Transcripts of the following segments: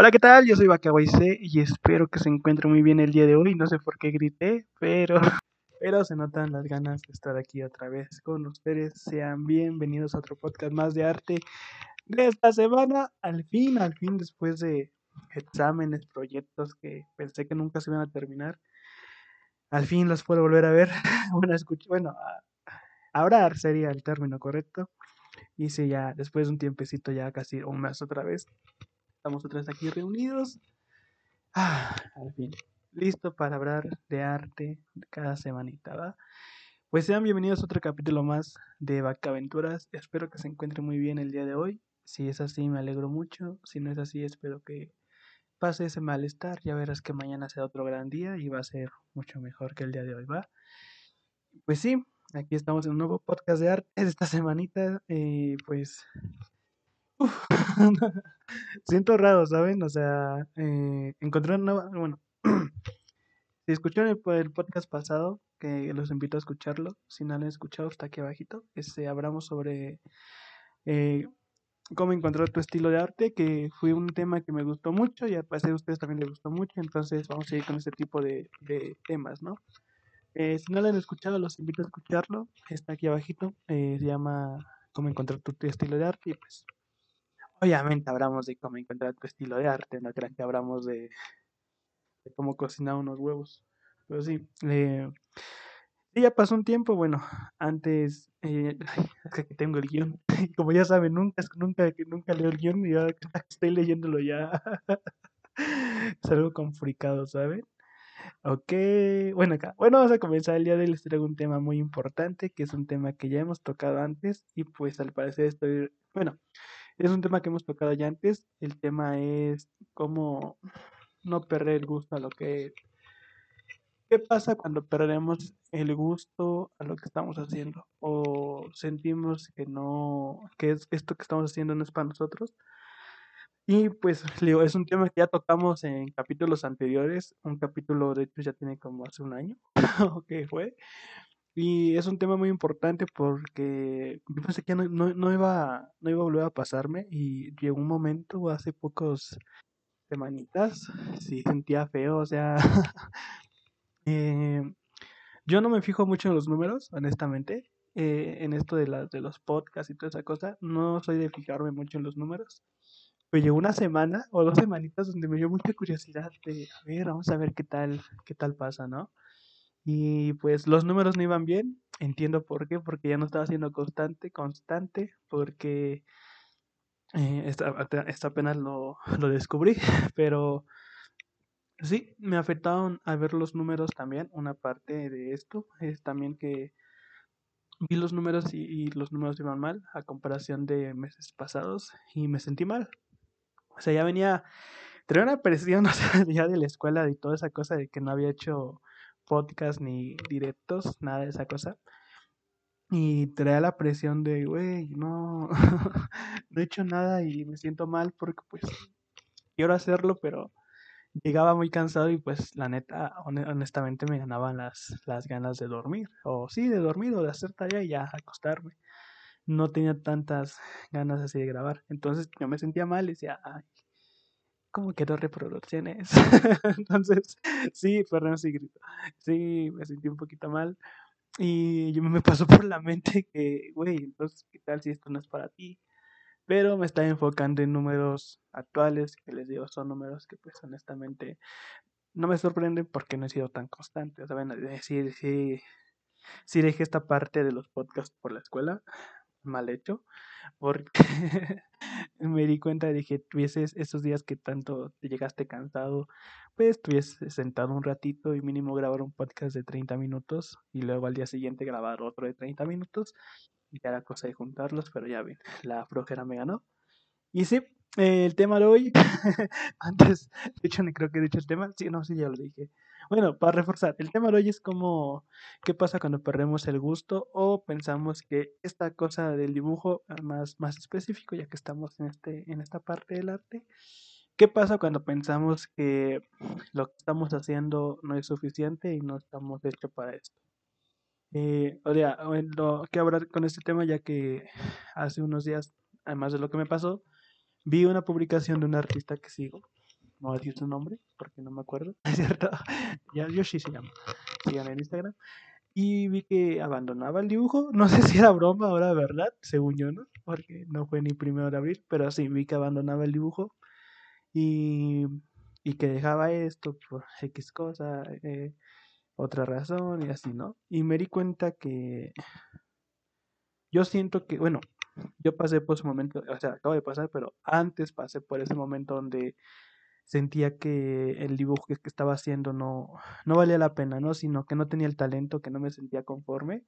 Hola, ¿qué tal? Yo soy C y espero que se encuentre muy bien el día de hoy. No sé por qué grité, pero, pero se notan las ganas de estar aquí otra vez con ustedes. Sean bienvenidos a otro podcast más de arte de esta semana. Al fin, al fin, después de exámenes, proyectos que pensé que nunca se iban a terminar, al fin los puedo volver a ver. Bueno, escuché, bueno, ahora sería el término correcto. Sí, ya después de un tiempecito, ya casi un mes otra vez, Estamos otra vez aquí reunidos. Ah, al fin. Listo para hablar de arte cada semanita, ¿va? Pues sean bienvenidos a otro capítulo más de Aventuras. Espero que se encuentre muy bien el día de hoy. Si es así, me alegro mucho. Si no es así, espero que pase ese malestar. Ya verás que mañana será otro gran día y va a ser mucho mejor que el día de hoy, ¿va? Pues sí, aquí estamos en un nuevo podcast de arte esta semanita. Eh, pues Siento raro, ¿saben? O sea, eh, encontré una. Bueno, si escucharon el, podcast pasado, que los invito a escucharlo, si no lo han escuchado, está aquí abajito. Este, hablamos sobre eh, cómo encontrar tu estilo de arte, que fue un tema que me gustó mucho y al parecer a ustedes también les gustó mucho, entonces vamos a seguir con este tipo de, temas, ¿no? Eh, si no lo han escuchado, los invito a escucharlo, está aquí abajito, se llama cómo encontrar tu estilo de arte y pues Obviamente hablamos de cómo encontrar tu estilo de arte, no crean que hablamos de, cómo cocinar unos huevos. Pero sí, eh, ya pasó un tiempo, bueno, antes, eh, que tengo el guion, como ya saben, nunca, nunca, nunca leo el guion y ahora estoy leyéndolo ya, salgo complicado, ¿saben? Ok, bueno acá, bueno, vamos a comenzar el día de hoy, les traigo un tema muy importante, que es un tema que ya hemos tocado antes y pues al parecer estoy, bueno, es un tema que hemos tocado ya antes. El tema es cómo no perder el gusto a lo que ¿Qué pasa cuando perdemos el gusto a lo que estamos haciendo? O sentimos que no, que es, esto que estamos haciendo no es para nosotros. Y pues es un tema que ya tocamos en capítulos anteriores. Un capítulo, de hecho, ya tiene como hace un año, que fue. Y es un tema muy importante porque yo pensé que no, no, iba, no iba a volver a pasarme y llegó un momento hace pocos semanitas, sí sentía feo, o sea, eh, yo no me fijo mucho en los números, honestamente, eh, en esto de, la, de los podcasts y toda esa cosa, no soy de fijarme mucho en los números. Pero llegó una semana o dos semanitas donde me dio mucha curiosidad de, a ver, vamos a ver qué tal, qué tal pasa, ¿no? Y pues los números no iban bien, entiendo por qué, porque ya no estaba siendo constante, constante, porque eh, esta, apenas lo, lo descubrí, pero sí, me afectaron a ver los números también. Una parte de esto es también que vi los números y, los números iban mal a comparación de meses pasados y me sentí mal. O sea, ya venía, tenía una presión o sea, ya de la escuela y toda esa cosa de que no había hecho podcast ni directos, nada de esa cosa. Y traía la presión de, güey, no, no he hecho nada y me siento mal porque pues quiero hacerlo, pero llegaba muy cansado y pues la neta, honestamente me ganaban las, las ganas de dormir. O sí, de dormir o de hacer tarea y ya acostarme. No tenía tantas ganas así de grabar. Entonces yo me sentía mal y decía, ay, como que dos reproducciones. Entonces, sí, perdón sí grito. Sí, me sentí un poquito mal. Y yo me pasó por la mente que, güey, entonces, ¿qué tal si esto no es para ti? Pero me estaba enfocando en números actuales, que les digo, son números que pues honestamente no me sorprenden porque no he sido tan constante. ¿Saben? Sí, sí, sí dejé esta parte de los podcasts por la escuela, mal hecho, porque me di cuenta dije, tuvieses esos días que tanto te llegaste cansado, pues tuvieses sentado un ratito y mínimo grabar un podcast de 30 minutos y luego al día siguiente grabar otro de 30 minutos y ya era cosa de juntarlos, pero ya ven, la flojera me ganó. Y sí, el tema de hoy, antes, de hecho, creo que he dicho el tema, sí, no, sí, ya lo dije. Bueno, para reforzar, el tema de hoy es como, ¿qué pasa cuando perdemos el gusto o pensamos que esta cosa del dibujo, ah, más, más específico, ya que estamos en, este, en esta parte del arte, ¿qué pasa cuando pensamos que lo que estamos haciendo no es suficiente y no estamos hechos para esto? Eh, o sea, lo que hablar con este tema, ya que hace unos días, además de lo que me pasó, vi una publicación de un artista que sigo no voy a decir su nombre porque no me acuerdo, ¿es cierto? Ya, Yoshi se llama, sigan en Instagram. Y vi que abandonaba el dibujo, no sé si era broma era verdad, según yo, ¿no? Porque no fue ni primero de abril, pero sí, vi que abandonaba el dibujo y, y que dejaba esto por X cosa, eh, otra razón y así, ¿no? Y me di cuenta que yo siento que, bueno, yo pasé por ese momento, o sea, acabo de pasar, pero antes pasé por ese momento donde sentía que el dibujo que estaba haciendo no, no valía la pena, ¿no? Sino que no tenía el talento, que no me sentía conforme.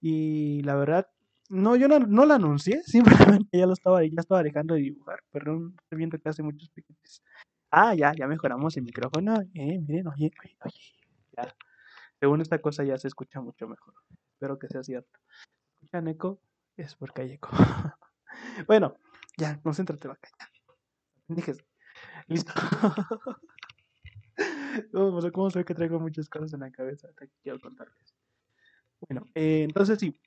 Y la verdad, no, yo no, no lo anuncié, simplemente ya lo estaba, ya estaba dejando de dibujar. Perdón, estoy viendo que hace muchos piquetes. Ah, ya, ya mejoramos el micrófono. Eh, miren, oye, oye, oye. Ya. Según esta cosa ya se escucha mucho mejor. Espero que sea cierto. ¿Escuchan eco? Es porque hay eco. bueno, ya, concéntrate, vaca. Dije, listo. ¿Cómo, ¿Cómo sé que traigo muchas cosas en la cabeza? Te quiero contarles. Bueno, eh, entonces sí,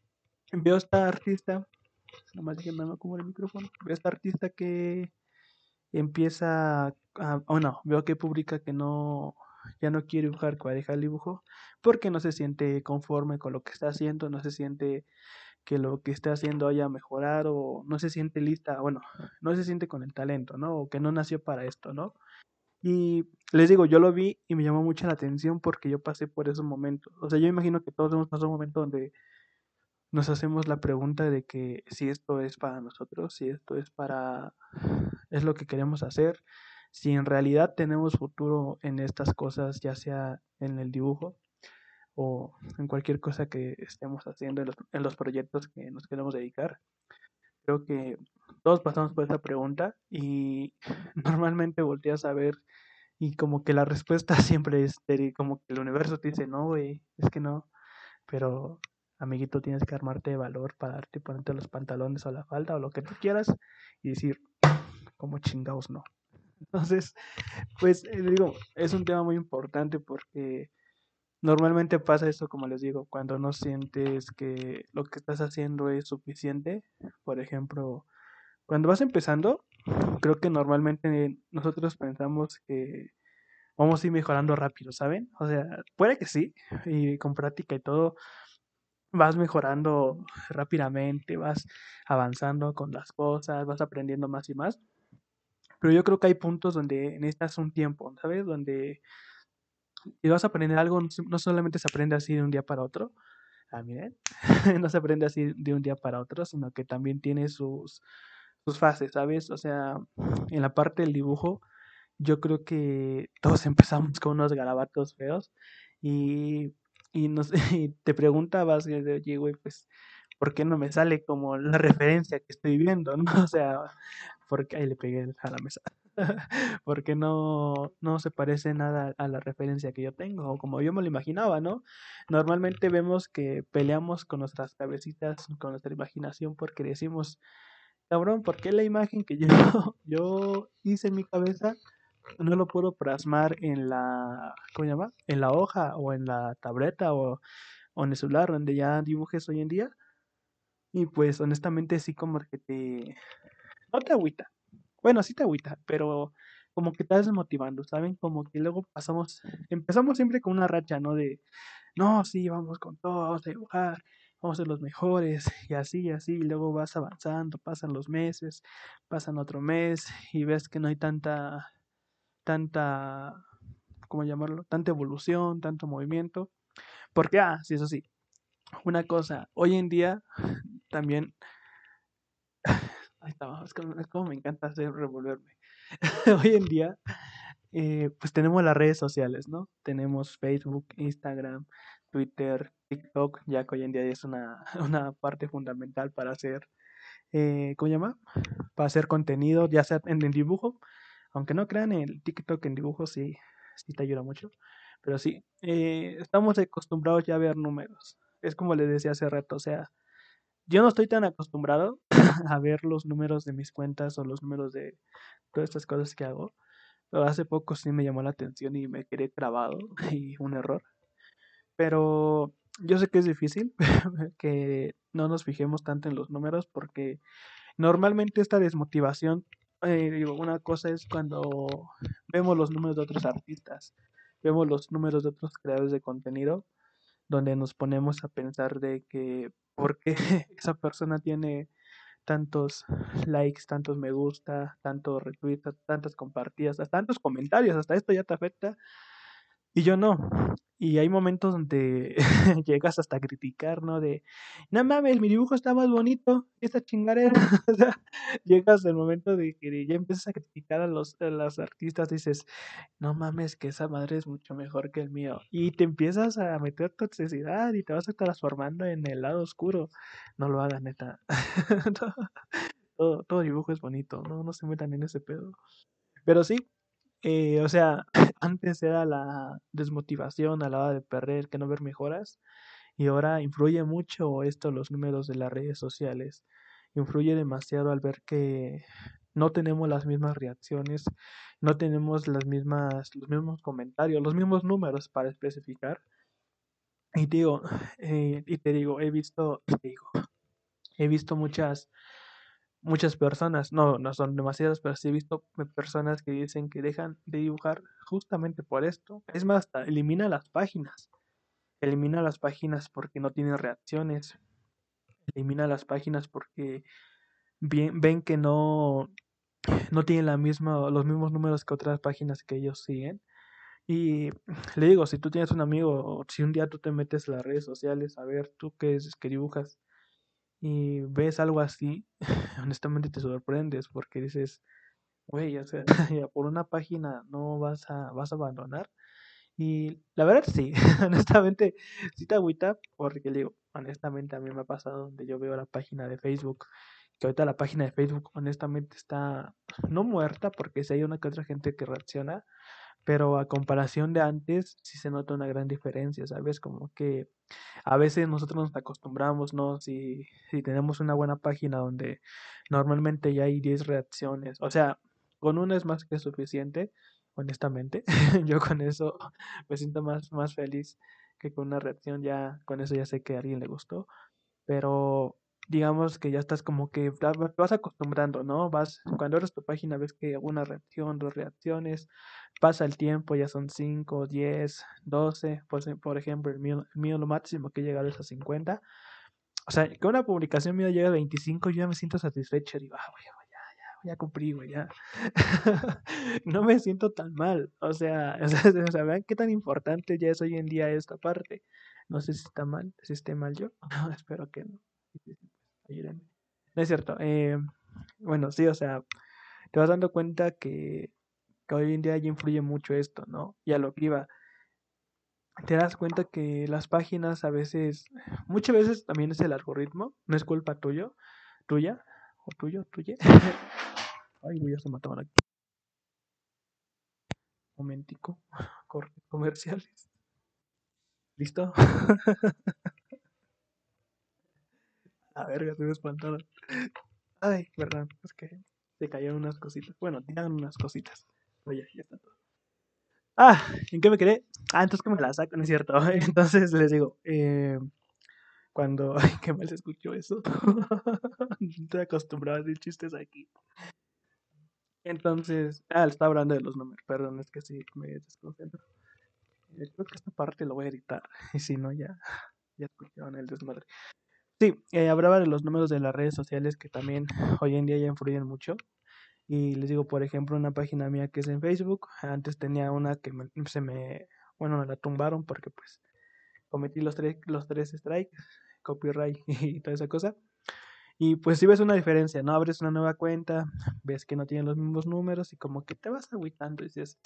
veo a esta artista, nomás dije, me como el micrófono, veo a esta artista que empieza a, oh no, veo que publica que no, ya no quiere dibujar, que va a el dibujo, porque no se siente conforme con lo que está haciendo, no se siente que lo que está haciendo haya mejorado, o no se siente lista, bueno, no se siente con el talento, ¿no? O que no nació para esto, ¿no? Y les digo, yo lo vi y me llamó mucho la atención porque yo pasé por esos momentos. O sea, yo imagino que todos hemos pasado un momento donde nos hacemos la pregunta de que si esto es para nosotros, si esto es para, es lo que queremos hacer, si en realidad tenemos futuro en estas cosas, ya sea en el dibujo o en cualquier cosa que estemos haciendo en los, en los proyectos que nos queremos dedicar. Creo que todos pasamos por esa pregunta y normalmente volteas a ver y como que la respuesta siempre es como que el universo te dice, no, güey, es que no, pero amiguito, tienes que armarte de valor para darte, ponerte los pantalones o la falda o lo que tú quieras y decir, como chingados no. Entonces, pues eh, digo, es un tema muy importante porque normalmente pasa eso, como les digo, cuando no sientes que lo que estás haciendo es suficiente. Por ejemplo, cuando vas empezando, creo que normalmente nosotros pensamos que vamos a ir mejorando rápido, ¿saben? O sea, puede que sí, y con práctica y todo, vas mejorando rápidamente, vas avanzando con las cosas, vas aprendiendo más y más. Pero yo creo que hay puntos donde necesitas un tiempo, ¿sabes? Donde si vas a aprender algo, no solamente se aprende así de un día para otro. Ah, no se aprende así de un día para otro, sino que también tiene sus, sus fases, ¿sabes? O sea, en la parte del dibujo, yo creo que todos empezamos con unos garabatos feos y y, nos, y te preguntabas, oye, güey, pues, ¿por qué no me sale como la referencia que estoy viendo? ¿no? O sea, porque ahí le pegué a la mesa. porque no, no se parece nada a la referencia que yo tengo, o como yo me lo imaginaba, ¿no? Normalmente vemos que peleamos con nuestras cabecitas, con nuestra imaginación, porque decimos, cabrón, ¿por qué la imagen que yo, yo hice en mi cabeza no lo puedo plasmar en la, ¿cómo se llama? En la hoja o en la tableta o, en el celular donde ya dibujes hoy en día. Y pues honestamente sí como que te... No te agüita. Bueno, sí te agüita, pero como que estás desmotivando, ¿saben? Como que luego pasamos, empezamos siempre con una racha, ¿no? De, no, sí, vamos con todo, vamos a dibujar, vamos a ser los mejores, y así, y así, y luego vas avanzando, pasan los meses, pasan otro mes, y ves que no hay tanta tanta, ¿cómo llamarlo? Tanta evolución, tanto movimiento. Porque, ah, sí, eso sí, una cosa, hoy en día también, ahí está, es me encanta hacer revolverme. hoy en día, eh, pues tenemos las redes sociales, ¿no? Tenemos Facebook, Instagram, Twitter, TikTok, ya que hoy en día es una, una parte fundamental para hacer, eh, ¿cómo llama? Para hacer contenido, ya sea en el dibujo, aunque no crean, el TikTok en dibujos sí, sí te ayuda mucho. Pero sí, eh, estamos acostumbrados ya a ver números. Es como les decía hace rato, o sea, yo no estoy tan acostumbrado a ver los números de mis cuentas o los números de todas estas cosas que hago. Pero hace poco sí me llamó la atención y me quedé trabado y un error. Pero yo sé que es difícil que no nos fijemos tanto en los números porque normalmente esta desmotivación eh, digo, una cosa es cuando vemos los números de otros artistas, vemos los números de otros creadores de contenido, donde nos ponemos a pensar de que por qué esa persona tiene tantos likes, tantos me gusta, tantos retweets, tantas compartidas, tantos comentarios, hasta esto ya te afecta y yo no. Y hay momentos donde llegas hasta a criticar, ¿no? De, no mames, mi dibujo está más bonito, esta chingadera. o sea, llegas al momento de que ya empiezas a criticar a los, a los artistas, dices, no mames, que esa madre es mucho mejor que el mío. Y te empiezas a meter toxicidad y te vas a transformando en el lado oscuro. No lo hagas, neta. todo, todo dibujo es bonito, no, no se metan en ese pedo. Pero sí, eh, o sea, antes era la desmotivación a la hora de perder, que no ver mejoras, y ahora influye mucho esto los números de las redes sociales. Influye demasiado al ver que no tenemos las mismas reacciones, no tenemos las mismas, los mismos comentarios, los mismos números para especificar. Y digo, eh, y te digo, he visto, te digo, he visto muchas muchas personas, no, no son demasiadas, pero sí he visto personas que dicen que dejan de dibujar justamente por esto. Es más, elimina las páginas. Elimina las páginas porque no tienen reacciones. Elimina las páginas porque ven que no, no tienen la misma, los mismos números que otras páginas que ellos siguen. Y le digo, si tú tienes un amigo, si un día tú te metes en las redes sociales a ver tú qué es que dibujas, y ves algo así, honestamente te sorprendes porque dices, güey, o sea, por una página no vas a, vas a abandonar. Y la verdad sí, honestamente sí te agüita porque digo, honestamente a mí me ha pasado donde yo veo la página de Facebook, que ahorita la página de Facebook honestamente está no muerta porque si hay una que otra gente que reacciona, pero a comparación de antes sí se nota una gran diferencia, ¿sabes? Como que a veces nosotros nos acostumbramos, ¿no? Si, si tenemos una buena página donde normalmente ya hay 10 reacciones, o sea, con una es más que suficiente, honestamente. Yo con eso me siento más, más feliz que con una reacción, ya con eso ya sé que a alguien le gustó, pero digamos que ya estás como que vas acostumbrando, ¿no? Vas, cuando eres tu página ves que una reacción, dos reacciones, pasa el tiempo, ya son 5, 10, 12, pues por ejemplo, el mío, el mío lo máximo que llega es a 50. O sea, que una publicación mía llega a 25, yo ya me siento satisfecho, digo, ah, güey, ya, ya, ya cumplí, güey, ya. no me siento tan mal, o sea, o sea, vean qué tan importante ya es hoy en día esta parte. No sé si está mal, si esté mal yo, espero que no. No es cierto. Eh, bueno, sí, o sea, te vas dando cuenta que, que, hoy en día ya influye mucho esto, ¿no? Y a lo que iba, te das cuenta que las páginas a veces, muchas veces también es el algoritmo, no es culpa tuyo, tuya, o tuyo, tuya. Ay, voy a se mataban aquí. Momentico, comerciales. ¿Listo? Verga, se me. Ay, verdad, es que se cayeron unas cositas. Bueno, tiraron unas cositas. Oye, ya está todo. Ah, ¿en qué me quedé? Ah, entonces que me la saco, ¿no es cierto? Entonces les digo, eh, cuando. Ay, qué mal se escuchó eso. Estoy acostumbrado a decir chistes aquí. Entonces, ah, le estaba hablando de los números, perdón, es que sí me desconcentro. Eh, creo que esta parte lo voy a editar, y si no, ya, ya escucharon el desmadre. Sí, eh, hablaba de los números de las redes sociales que también hoy en día ya influyen mucho. Y les digo, por ejemplo, una página mía que es en Facebook. Antes tenía una que se me, bueno, me la tumbaron porque pues cometí los tres, los tres strikes, copyright y toda esa cosa. Y pues si ves una diferencia, ¿no? Abres una nueva cuenta, ves que no tiene los mismos números y como que te vas agüitando y dices,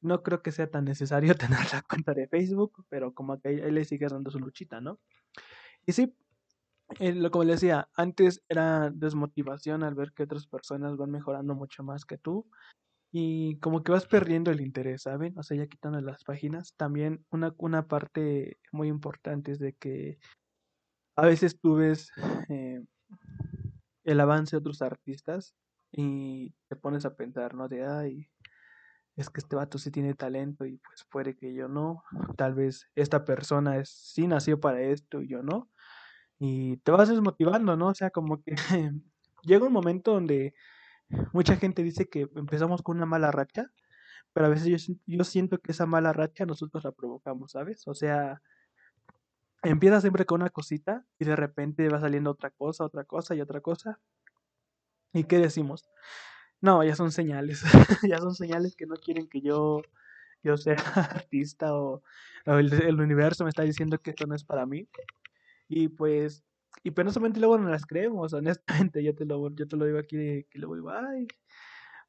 no creo que sea tan necesario tener la cuenta de Facebook, pero como que ahí, ahí le sigues dando su luchita, ¿no? Y sí, eh, lo como le decía, antes era desmotivación al ver que otras personas van mejorando mucho más que tú y como que vas perdiendo el interés, ¿saben? O sea, ya quitando las páginas, también una, una parte muy importante es de que a veces tú ves eh, el avance de otros artistas y te pones a pensar, ¿no? De, ay, es que este vato sí tiene talento y pues puede que yo no, tal vez esta persona es, sí nació para esto y yo no y te vas desmotivando, ¿no? O sea, como que llega un momento donde mucha gente dice que empezamos con una mala racha, pero a veces yo, siento que esa mala racha nosotros la provocamos, ¿sabes? O sea, empieza siempre con una cosita y de repente va saliendo otra cosa, otra cosa y otra cosa. ¿Y qué decimos? No, ya son señales, ya son señales que no quieren que yo, yo sea artista o, el, el, universo me está diciendo que esto no es para mí. Y pues, y penosamente luego no las creemos, honestamente, yo te lo, yo te lo digo aquí que luego digo, ay,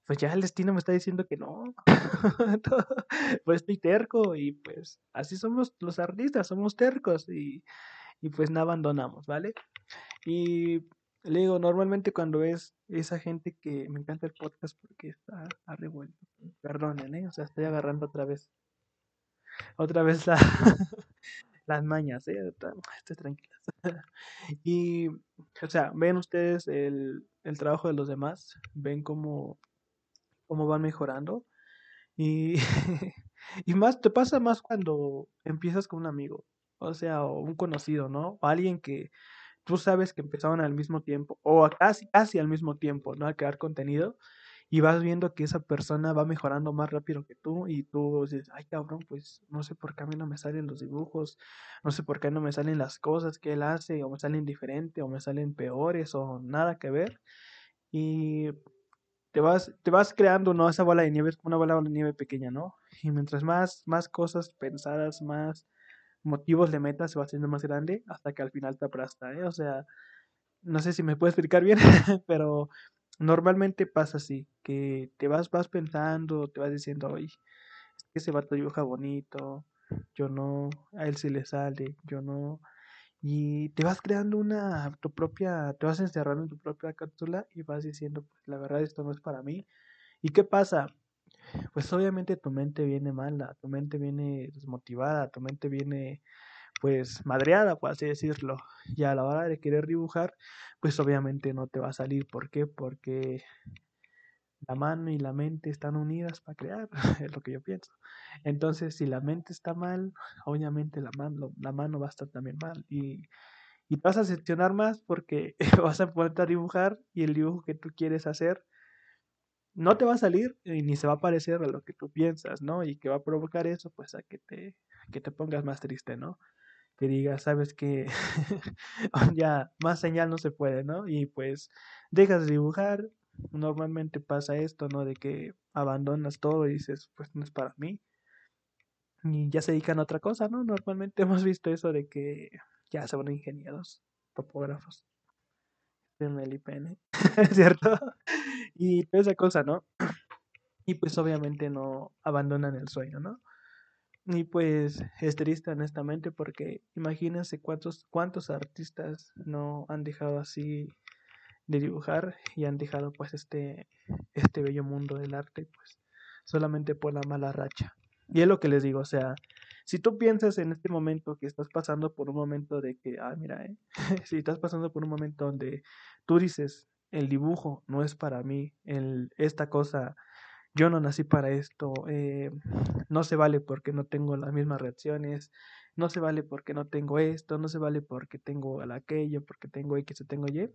pues ya el destino me está diciendo que no. pues estoy terco y pues así somos los artistas, somos tercos y, y pues no abandonamos, ¿vale? Y le digo, normalmente cuando ves esa gente que me encanta el podcast porque está, revuelto, perdonen, ¿eh? O sea, estoy agarrando otra vez, otra vez la, las mañas, ¿eh? Estoy tranquila. y, o sea, ven ustedes el, el trabajo de los demás, ven cómo, cómo van mejorando y, y más, te pasa más cuando empiezas con un amigo, o sea, o un conocido, ¿no? O alguien que tú sabes que empezaron al mismo tiempo, o casi, casi al mismo tiempo, ¿no? A crear contenido, y vas viendo que esa persona va mejorando más rápido que tú, y tú dices, ay cabrón, pues no sé por qué a mí no me salen los dibujos, no sé por qué no me salen las cosas que él hace, o me salen diferentes, o me salen peores, o nada que ver. Y te vas, te vas creando, ¿no? Esa bola de nieve una bola de nieve pequeña, ¿no? Y mientras más, más cosas pensadas, más motivos de meta se va haciendo más grande hasta que al final te aplasta, ¿eh? O sea, no sé si me puedo explicar bien, pero normalmente pasa así, que te vas, vas pensando, te vas diciendo, oye, ese vato dibuja bonito, yo no, a él sí le sale, yo no, y te vas creando una, tu propia, te vas encerrando en tu propia cápsula y vas diciendo, pues la verdad esto no es para mí. ¿Y qué pasa? pues obviamente tu mente viene mala, tu mente viene desmotivada, tu mente viene pues madreada, por así decirlo. Y a la hora de querer dibujar, pues obviamente no te va a salir. ¿Por qué? Porque la mano y la mente están unidas para crear, es lo que yo pienso. Entonces, si la mente está mal, obviamente la mano, la mano va a estar también mal. Y, y vas a seccionar más porque vas a poder a dibujar y el dibujo que tú quieres hacer no te va a salir ni se va a parecer a lo que tú piensas, ¿no? Y que va a provocar eso, pues a que te, que te pongas más triste, ¿no? Que digas, sabes que ya más señal no se puede, ¿no? Y pues dejas de dibujar, normalmente pasa esto, ¿no? De que abandonas todo y dices, pues no es para mí. Y ya se dedican a otra cosa, ¿no? Normalmente hemos visto eso de que ya se van ingenieros, topógrafos. En el IPN, ¿cierto? y toda esa cosa, ¿no? Y pues obviamente no abandonan el sueño, ¿no? Y pues es triste honestamente porque imagínense cuántos, cuántos artistas no han dejado así de dibujar y han dejado pues este, este bello mundo del arte pues solamente por la mala racha. Y es lo que les digo, o sea, si tú piensas en este momento que estás pasando por un momento de que, ah, mira, ¿eh? si estás pasando por un momento donde tú dices, el dibujo no es para mí, el, esta cosa, yo no nací para esto, eh, no se vale porque no tengo las mismas reacciones, no se vale porque no tengo esto, no se vale porque tengo aquello, porque tengo X o tengo Y.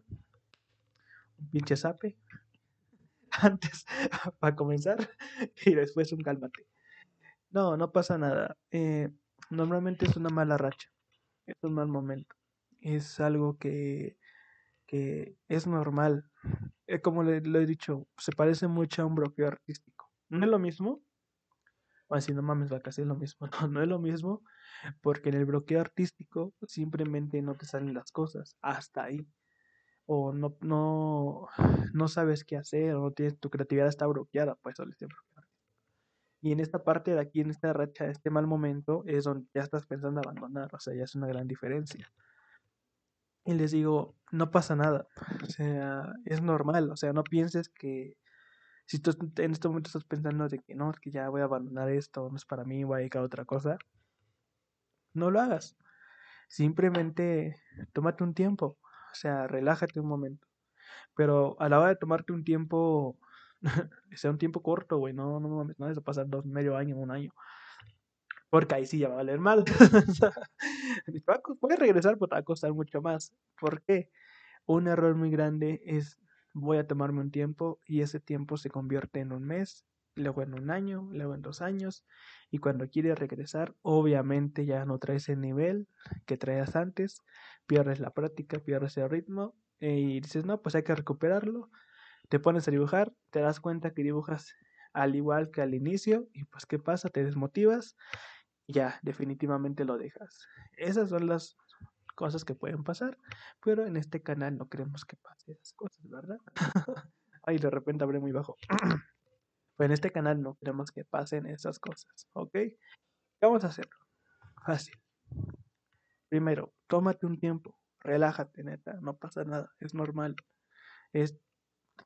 Un pinche sape. Antes, para comenzar, y después un cálmate. No, no pasa nada. Eh, normalmente es una mala racha, es un mal momento. Es algo que que es normal. Eh, como le, lo he dicho, se parece mucho a un bloqueo artístico. No es lo mismo. Así no mames, va casi es lo mismo. No, no es lo mismo. Porque en el bloqueo artístico simplemente no te salen las cosas. Hasta ahí. O no, no, no sabes qué hacer. O tienes, tu creatividad está bloqueada. Pues eso le Y en esta parte de aquí, en esta racha, este mal momento, es donde ya estás pensando abandonar. O sea, ya es una gran diferencia y les digo, no pasa nada, o sea, es normal, o sea, no pienses que si tú en este momento estás pensando de que no, que ya voy a abandonar esto, no es para mí, voy a dedicar a otra cosa, no lo hagas, simplemente tómate un tiempo, o sea, relájate un momento, pero a la hora de tomarte un tiempo, sea un tiempo corto, güey, no, no, no, no, eso pasar dos, medio año, un año, porque ahí sí ya va a valer mal. Puedes regresar, pero te va a costar mucho más. ¿Por qué? Un error muy grande es voy a tomarme un tiempo y ese tiempo se convierte en un mes, luego en un año, luego en dos años y cuando quieres regresar, obviamente ya no traes el nivel que traías antes, pierdes la práctica, pierdes el ritmo y dices, no, pues hay que recuperarlo, te pones a dibujar, te das cuenta que dibujas al igual que al inicio y pues qué pasa, te desmotivas ya definitivamente lo dejas. Esas son las cosas que pueden pasar, pero en este canal no queremos que pase esas cosas, ¿verdad? Ay, de repente hablé muy bajo. pues en este canal no queremos que pasen esas cosas, ¿ok? ¿Qué vamos a hacer? Fácil. Primero, tómate un tiempo, relájate, neta, no pasa nada, es normal. Es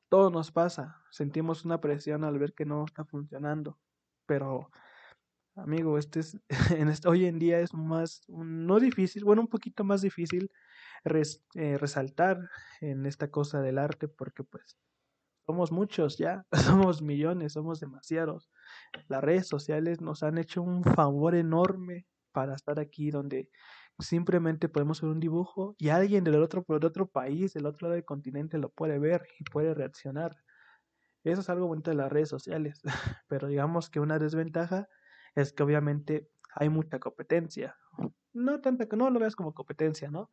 todo nos pasa, sentimos una presión al ver que no está funcionando, pero amigo, este es en hoy en día es más no difícil, bueno, un poquito más difícil eh, resaltar en esta cosa del arte porque pues somos muchos ya, somos millones, somos demasiados. Las redes sociales nos han hecho un favor enorme para estar aquí donde simplemente podemos ver un dibujo y alguien del otro, del otro país, del otro lado del continente lo puede ver y puede reaccionar. Eso es algo bonito de las redes sociales, pero digamos que una desventaja es que obviamente hay mucha competencia. No tanta que no lo veas como competencia, ¿no?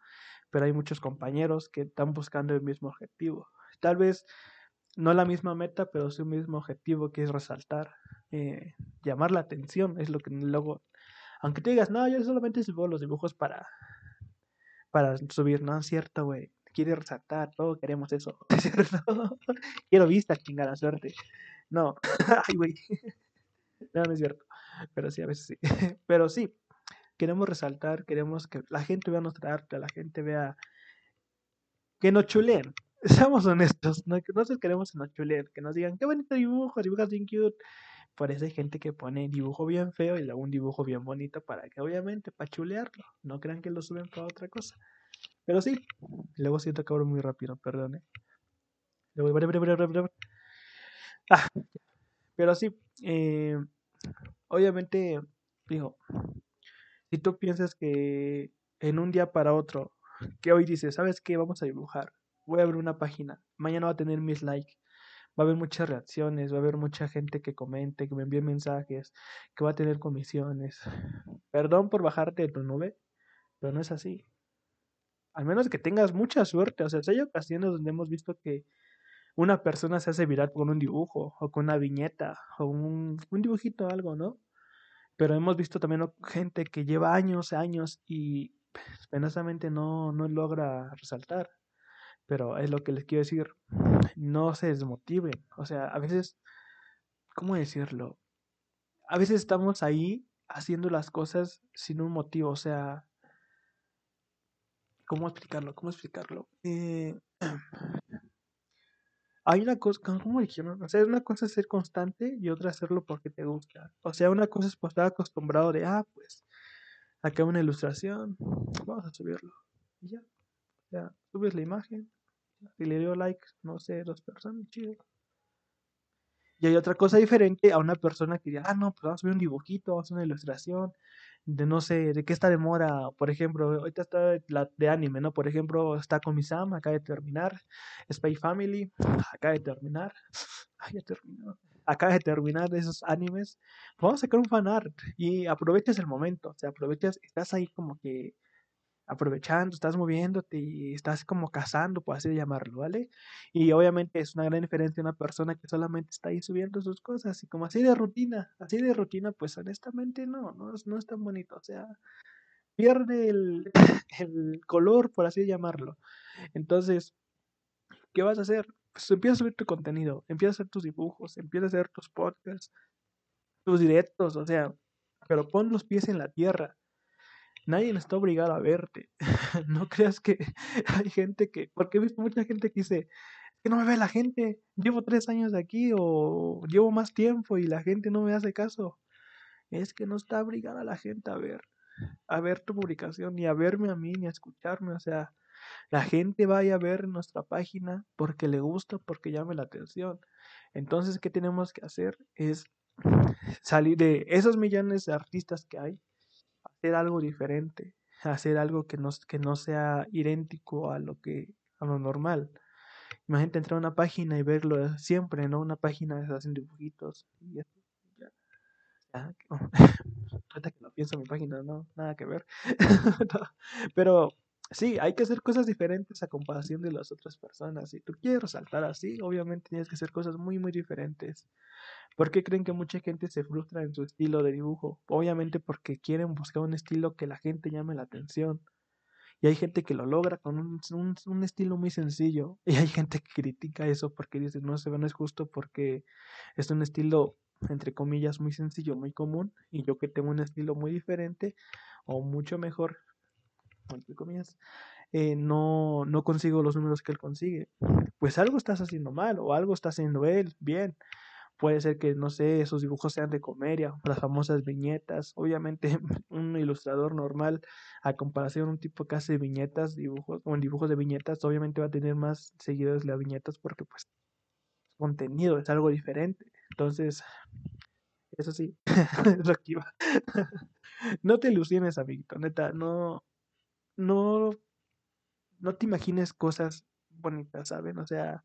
Pero hay muchos compañeros que están buscando el mismo objetivo. Tal vez no la misma meta, pero sí un mismo objetivo que es resaltar, eh, llamar la atención, es lo que luego aunque te digas, no, yo solamente subo los dibujos para, para subir, no es cierto, güey. Quiere resaltar, todos queremos eso, ¿es cierto? Quiero vistas, chingada suerte. No, ay, güey. No, no es cierto. Pero sí, a veces sí. Pero sí, queremos resaltar, queremos que la gente vea nuestra arte, la gente vea que nos chuleen. Seamos honestos, no, nosotros queremos que nos chuleen, que nos digan, qué bonito dibujo, dibujas bien cute. Por eso hay gente que pone dibujo bien feo y luego un dibujo bien bonito para que obviamente para chulearlo. No crean que lo suben para otra cosa. Pero sí, luego siento que abro muy rápido, perdón. ¿eh? Ah, pero sí, eh, obviamente, digo, si tú piensas que en un día para otro, que hoy dices, ¿sabes qué? Vamos a dibujar. Voy a abrir una página. Mañana va a tener mis likes va a haber muchas reacciones, va a haber mucha gente que comente, que me envíe mensajes, que va a tener comisiones. Perdón por bajarte de tu nube, pero no es así. Al menos que tengas mucha suerte. O sea, hay ocasiones donde hemos visto que una persona se hace viral con un dibujo, o con una viñeta, o un, un dibujito, algo, ¿no? Pero hemos visto también gente que lleva años, años y penosamente no, no logra resaltar. Pero es lo que les quiero decir, no se desmotiven. O sea, a veces, ¿cómo decirlo? A veces estamos ahí haciendo las cosas sin un motivo. O sea, ¿cómo explicarlo? ¿Cómo explicarlo? Eh, hay una cosa, ¿cómo dijeron? O sea, una cosa es ser constante y otra hacerlo porque te gusta. O sea, una cosa es pues, estar acostumbrado de, ah, pues, acá una ilustración, vamos a subirlo. Y ya. Sea, subes la imagen, si le dio like, no sé, dos personas, chido. Y hay otra cosa diferente a una persona que diga, ah, no, pues vamos a ver un dibujito, vamos a una ilustración, de no sé, de qué está de moda. Por ejemplo, ahorita está la de anime, ¿no? Por ejemplo, está con Misam, acaba de terminar. Spy Family, acaba de terminar. Ay, ya terminó. Acaba de terminar esos animes. Vamos a sacar un fanart y aprovechas el momento. O sea, aprovechas, estás ahí como que aprovechando, estás moviéndote y estás como cazando, por así llamarlo, ¿vale? Y obviamente es una gran diferencia una persona que solamente está ahí subiendo sus cosas y como así de rutina, así de rutina, pues honestamente no, no, no es tan bonito, o sea, pierde el, el color, por así llamarlo. Entonces, ¿qué vas a hacer? Pues empieza a subir tu contenido, empieza a hacer tus dibujos, empieza a hacer tus podcasts, tus directos, o sea, pero pon los pies en la tierra nadie está obligado a verte. no creas que hay gente que, porque he visto mucha gente que dice, que no me ve la gente, llevo tres años aquí o llevo más tiempo y la gente no me hace caso. Es que no está obligada la gente a ver, a ver tu publicación, ni a verme a mí, ni a escucharme. O sea, la gente vaya a ver nuestra página porque le gusta, porque llame la atención. Entonces, ¿qué tenemos que hacer? Es salir de esos millones de artistas que hay, hacer algo diferente, hacer algo que no, que no sea idéntico a lo que a lo normal. Imagínate entrar a una página y verlo siempre, ¿no? Una página hacen dibujitos y. Ya. que lo pienso, mi página, no, nada que ver. Pero sí, hay que hacer cosas diferentes a comparación de las otras personas. Si tú quieres resaltar así, obviamente tienes que hacer cosas muy, muy diferentes. ¿Por qué creen que mucha gente se frustra en su estilo de dibujo? Obviamente porque quieren buscar un estilo que la gente llame la atención. Y hay gente que lo logra con un, un, un, estilo muy sencillo. Y hay gente que critica eso porque dice, no, se no es justo porque es un estilo, entre comillas, muy sencillo, muy común. Y yo que tengo un estilo muy diferente o mucho mejor, entre comillas, eh, no, no consigo los números que él consigue. Pues algo estás haciendo mal o algo está haciendo él bien puede ser que, no sé, esos dibujos sean de comedia, las famosas viñetas. Obviamente, un ilustrador normal, a comparación de un tipo que hace viñetas, dibujos, o en dibujos de viñetas, obviamente va a tener más seguidores las viñetas porque, pues, contenido es algo diferente. Entonces, eso sí, es lo no te ilusiones, amiguito, neta, no, no, no te imagines cosas bonitas, ¿saben? O sea,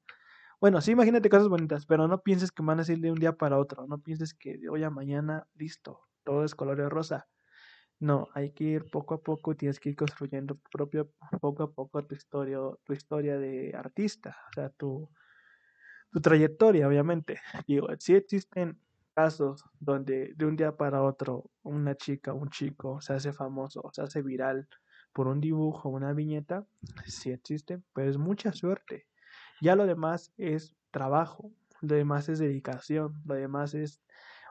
bueno, sí, imagínate cosas bonitas, pero no pienses que van a ser de un día para otro. No pienses que de hoy a mañana, listo, todo es color de rosa. No, hay que ir poco a poco tienes que ir construyendo propio, poco a poco tu historia, tu historia de artista, o sea, tu, tu trayectoria, obviamente. Digo, sí existen casos donde de un día para otro una chica, un chico se hace famoso, se hace viral por un dibujo, una viñeta, sí existe, pero es mucha suerte. Ya lo demás es trabajo, lo demás es dedicación, lo demás es,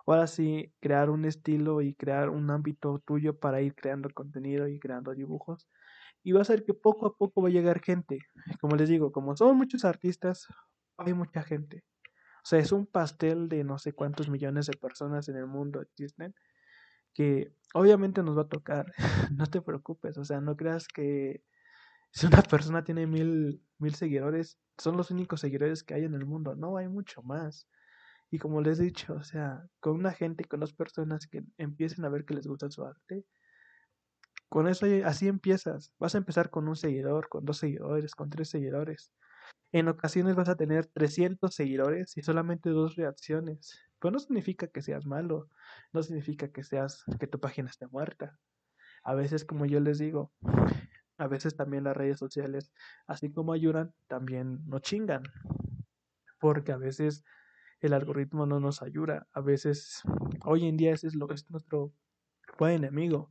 ahora sí, crear un estilo y crear un ámbito tuyo para ir creando contenido y creando dibujos. Y va a ser que poco a poco va a llegar gente. Como les digo, como son muchos artistas, hay mucha gente. O sea, es un pastel de no sé cuántos millones de personas en el mundo existen que obviamente nos va a tocar. no te preocupes, o sea, no creas que si una persona tiene mil, mil seguidores, son los únicos seguidores que hay en el mundo. No, hay mucho más. Y como les he dicho, o sea, con una gente, con dos personas que empiecen a ver que les gusta su arte, con eso así empiezas. Vas a empezar con un seguidor, con dos seguidores, con tres seguidores. En ocasiones vas a tener 300 seguidores y solamente dos reacciones. Pero no significa que seas malo, no significa que seas que tu página esté muerta. A veces, como yo les digo, a veces también las redes sociales, así como ayudan, también nos chingan. Porque a veces el algoritmo no nos ayuda. A veces, hoy en día ese es, lo, es nuestro buen enemigo.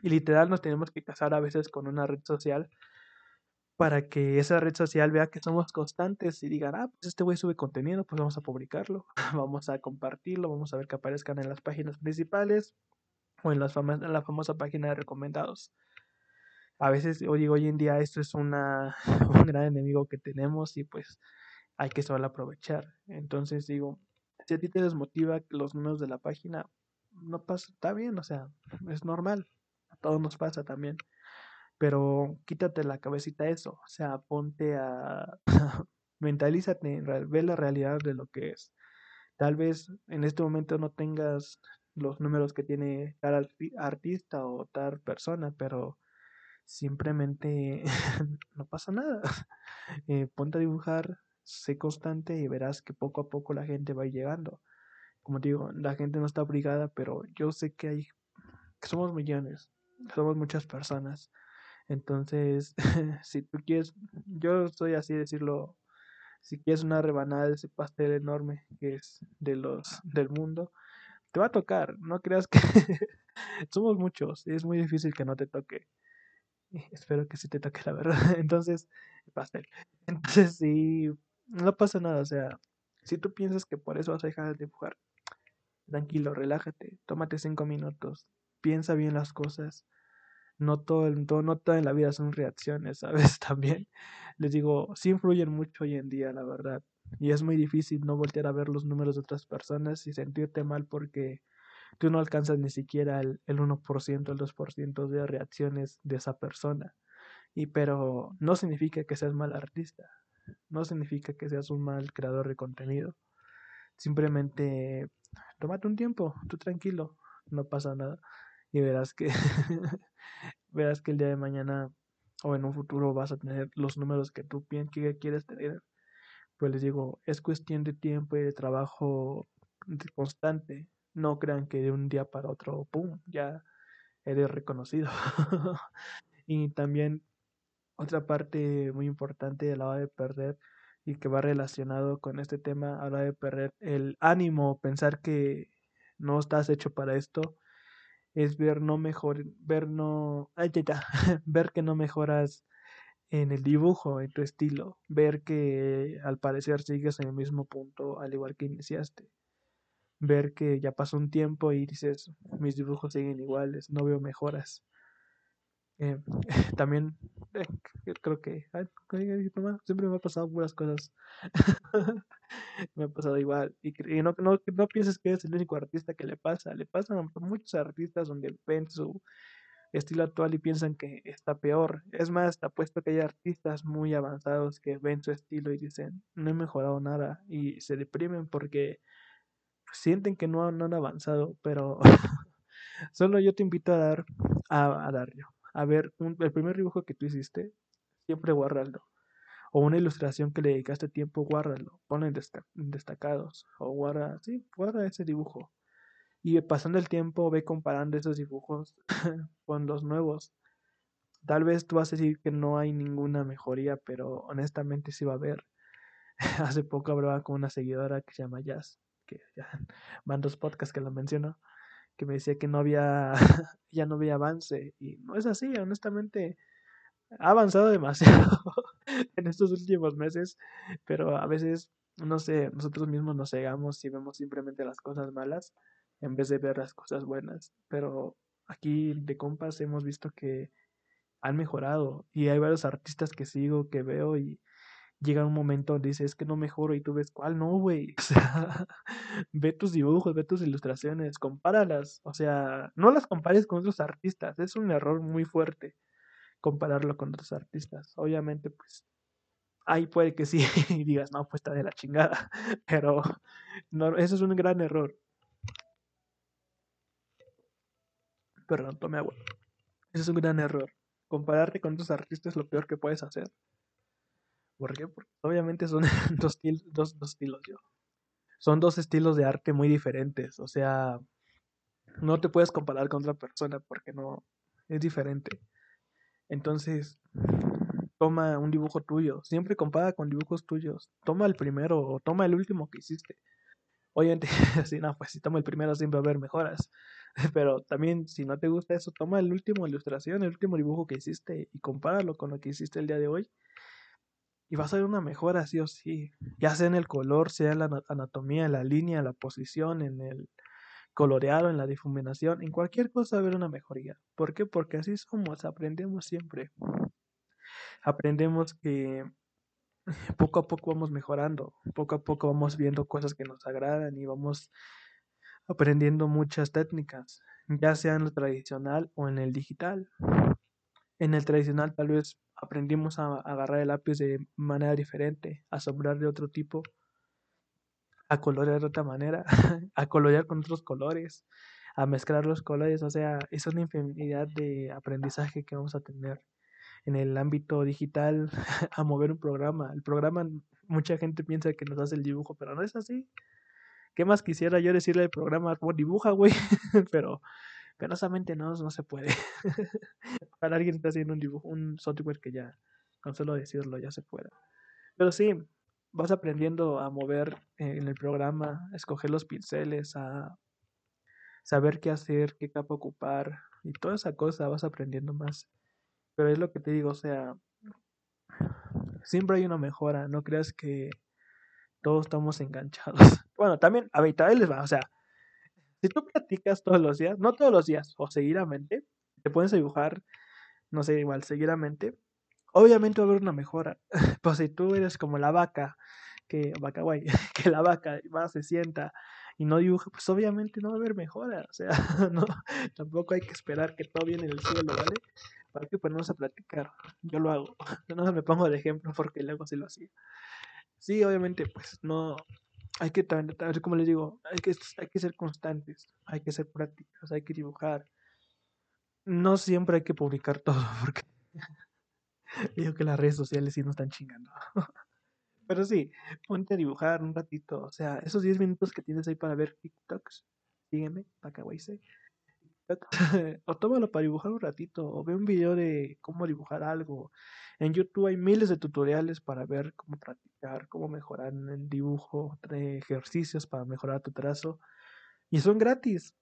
Y literal nos tenemos que casar a veces con una red social para que esa red social vea que somos constantes y digan, ah, pues este güey sube contenido, pues vamos a publicarlo, vamos a compartirlo, vamos a ver que aparezcan en las páginas principales o en, las en la famosa página de recomendados a veces hoy, hoy en día esto es una, un gran enemigo que tenemos y pues hay que saber aprovechar. Entonces digo, si a ti te desmotiva los números de la página, no pasa, está bien, o sea, es normal, a todos nos pasa también. Pero quítate la cabecita eso, o sea, ponte a, mentalízate, ve la realidad de lo que es. Tal vez en este momento no tengas los números que tiene tal artista o tal persona, pero simplemente no pasa nada. Eh, ponte a dibujar, sé constante y verás que poco a poco la gente va llegando. Como digo, la gente no está obligada, pero yo sé que hay, que somos millones, somos muchas personas. Entonces, si tú quieres, yo soy así decirlo, si quieres una rebanada de ese pastel enorme que es de los del mundo, te va a tocar. No creas que somos muchos, es muy difícil que no te toque. Espero que sí te toque la verdad. Entonces, pastel. Entonces, sí, no pasa nada. O sea, si tú piensas que por eso vas a dejar de dibujar, tranquilo, relájate, tómate cinco minutos, piensa bien las cosas. No todo, todo, no todo en la vida son reacciones, ¿sabes? También les digo, sí influyen mucho hoy en día, la verdad. Y es muy difícil no voltear a ver los números de otras personas y sentirte mal porque tú no alcanzas ni siquiera el, el 1%, el 2% de reacciones de esa persona. Y pero no significa que seas mal artista, no significa que seas un mal creador de contenido. Simplemente tómate un tiempo, tú tranquilo, no pasa nada y verás que verás que el día de mañana o en un futuro vas a tener los números que tú que quieres tener, pues les digo, es cuestión de tiempo y de trabajo constante. No crean que de un día para otro, ¡pum!, ya eres reconocido. y también otra parte muy importante a la hora de perder y que va relacionado con este tema a la hora de perder el ánimo, pensar que no estás hecho para esto, es ver no mejor, ver no, ver que no mejoras en el dibujo, en tu estilo, ver que al parecer sigues en el mismo punto al igual que iniciaste, ver que ya pasó un tiempo y dices, mis dibujos siguen iguales, no veo mejoras. Eh, también eh, creo que siempre me ha pasado buenas cosas. me ha pasado igual. Y, no, no, no, pienses que es el único artista que le pasa. Le pasa a muchos artistas donde ven su estilo actual y piensan que está peor. Es más, apuesto que hay artistas muy avanzados que ven su estilo y dicen, no he mejorado nada. Y se deprimen porque sienten que no, no han avanzado. Pero solo yo te invito a dar, a, a dar yo a ver, el primer dibujo que tú hiciste, siempre guárdalo. O una ilustración que le dedicaste tiempo, guárdalo. Ponlo en, destacados. O guarda, sí, guarda ese dibujo. Y pasando el tiempo, ve comparando esos dibujos con los nuevos. Tal vez tú vas a decir que no hay ninguna mejoría, pero honestamente sí va a haber. Hace poco hablaba con una seguidora que se llama Jazz, que ya van dos podcasts que la menciono que me decía que no había, ya no había avance. Y no es así, honestamente. Ha avanzado demasiado en estos últimos meses, pero a veces, no sé, nosotros mismos nos cegamos y vemos simplemente las cosas malas en vez de ver las cosas buenas. Pero aquí de compas hemos visto que han mejorado y hay varios artistas que sigo, que veo y llega un momento donde dices, es que no mejoro y tú ves, ¿cuál no, güey? O sea, ve tus dibujos, ve tus ilustraciones, compáralas. O sea, no las compares con otros artistas. Es un error muy fuerte compararlo con otros artistas. Obviamente, pues, ahí puede que sí y digas, no, pues está de la chingada. Pero no, eso es un gran error. Perdón, tome agua. Ese es un gran error. Compararte con otros artistas es lo peor que puedes hacer. ¿Por qué? Porque obviamente son dos, dos, dos estilos, yo. Son dos estilos de arte muy diferentes. O sea, no te puedes comparar con otra persona porque no es diferente. Entonces, toma un dibujo tuyo. Siempre compara con dibujos tuyos. Toma el primero o toma el último que hiciste. Obviamente, si no, pues si toma el primero siempre va a haber mejoras. Pero también, si no te gusta eso, toma el último ilustración, el último dibujo que hiciste y compáralo con lo que hiciste el día de hoy y vas a ver una mejora sí o sí, ya sea en el color, sea en la anatomía, en la línea, en la posición, en el coloreado, en la difuminación, en cualquier cosa va a haber una mejoría. ¿Por qué? Porque así somos, aprendemos siempre. Aprendemos que poco a poco vamos mejorando, poco a poco vamos viendo cosas que nos agradan y vamos aprendiendo muchas técnicas, ya sea en lo tradicional o en el digital. En el tradicional tal vez aprendimos a agarrar el lápiz de manera diferente, a sombrar de otro tipo, a colorear de otra manera, a colorear con otros colores, a mezclar los colores, o sea, es una infinidad de aprendizaje que vamos a tener en el ámbito digital, a mover un programa. El programa, mucha gente piensa que nos hace el dibujo, pero no es así. ¿Qué más quisiera yo decirle al programa? Dibuja, güey, pero penosamente no, no se puede. Para alguien está haciendo un dibujo, un software que ya, con solo decirlo, ya se pueda. Pero sí, vas aprendiendo a mover en el programa, a escoger los pinceles, a saber qué hacer, qué capa ocupar y toda esa cosa vas aprendiendo más. Pero es lo que te digo, o sea, siempre hay una mejora, no creas que todos estamos enganchados. Bueno, también a les va, o sea, si tú practicas todos los días, no todos los días, o seguidamente, te puedes dibujar, no sé, igual, seguidamente, obviamente va a haber una mejora. pues si tú eres como la vaca, que vaca guay, que la vaca va, se sienta y no dibuja, pues obviamente no va a haber mejora. O sea, no, tampoco hay que esperar que todo viene del cielo, ¿vale? Para que ponemos a platicar. Yo lo hago. No me pongo de ejemplo porque luego sí lo hacía. Sí, obviamente, pues no, hay que, como les digo, hay que, hay que ser constantes, hay que ser prácticos, hay que dibujar. No siempre hay que publicar todo, porque Digo que las redes sociales sí nos están chingando. Pero sí, ponte a dibujar un ratito. O sea, esos 10 minutos que tienes ahí para ver TikToks. Sígueme, que o tómalo para dibujar un ratito. O ve un video de cómo dibujar algo. En YouTube hay miles de tutoriales para ver cómo practicar, cómo mejorar en el dibujo, ejercicios para mejorar tu trazo. Y son gratis.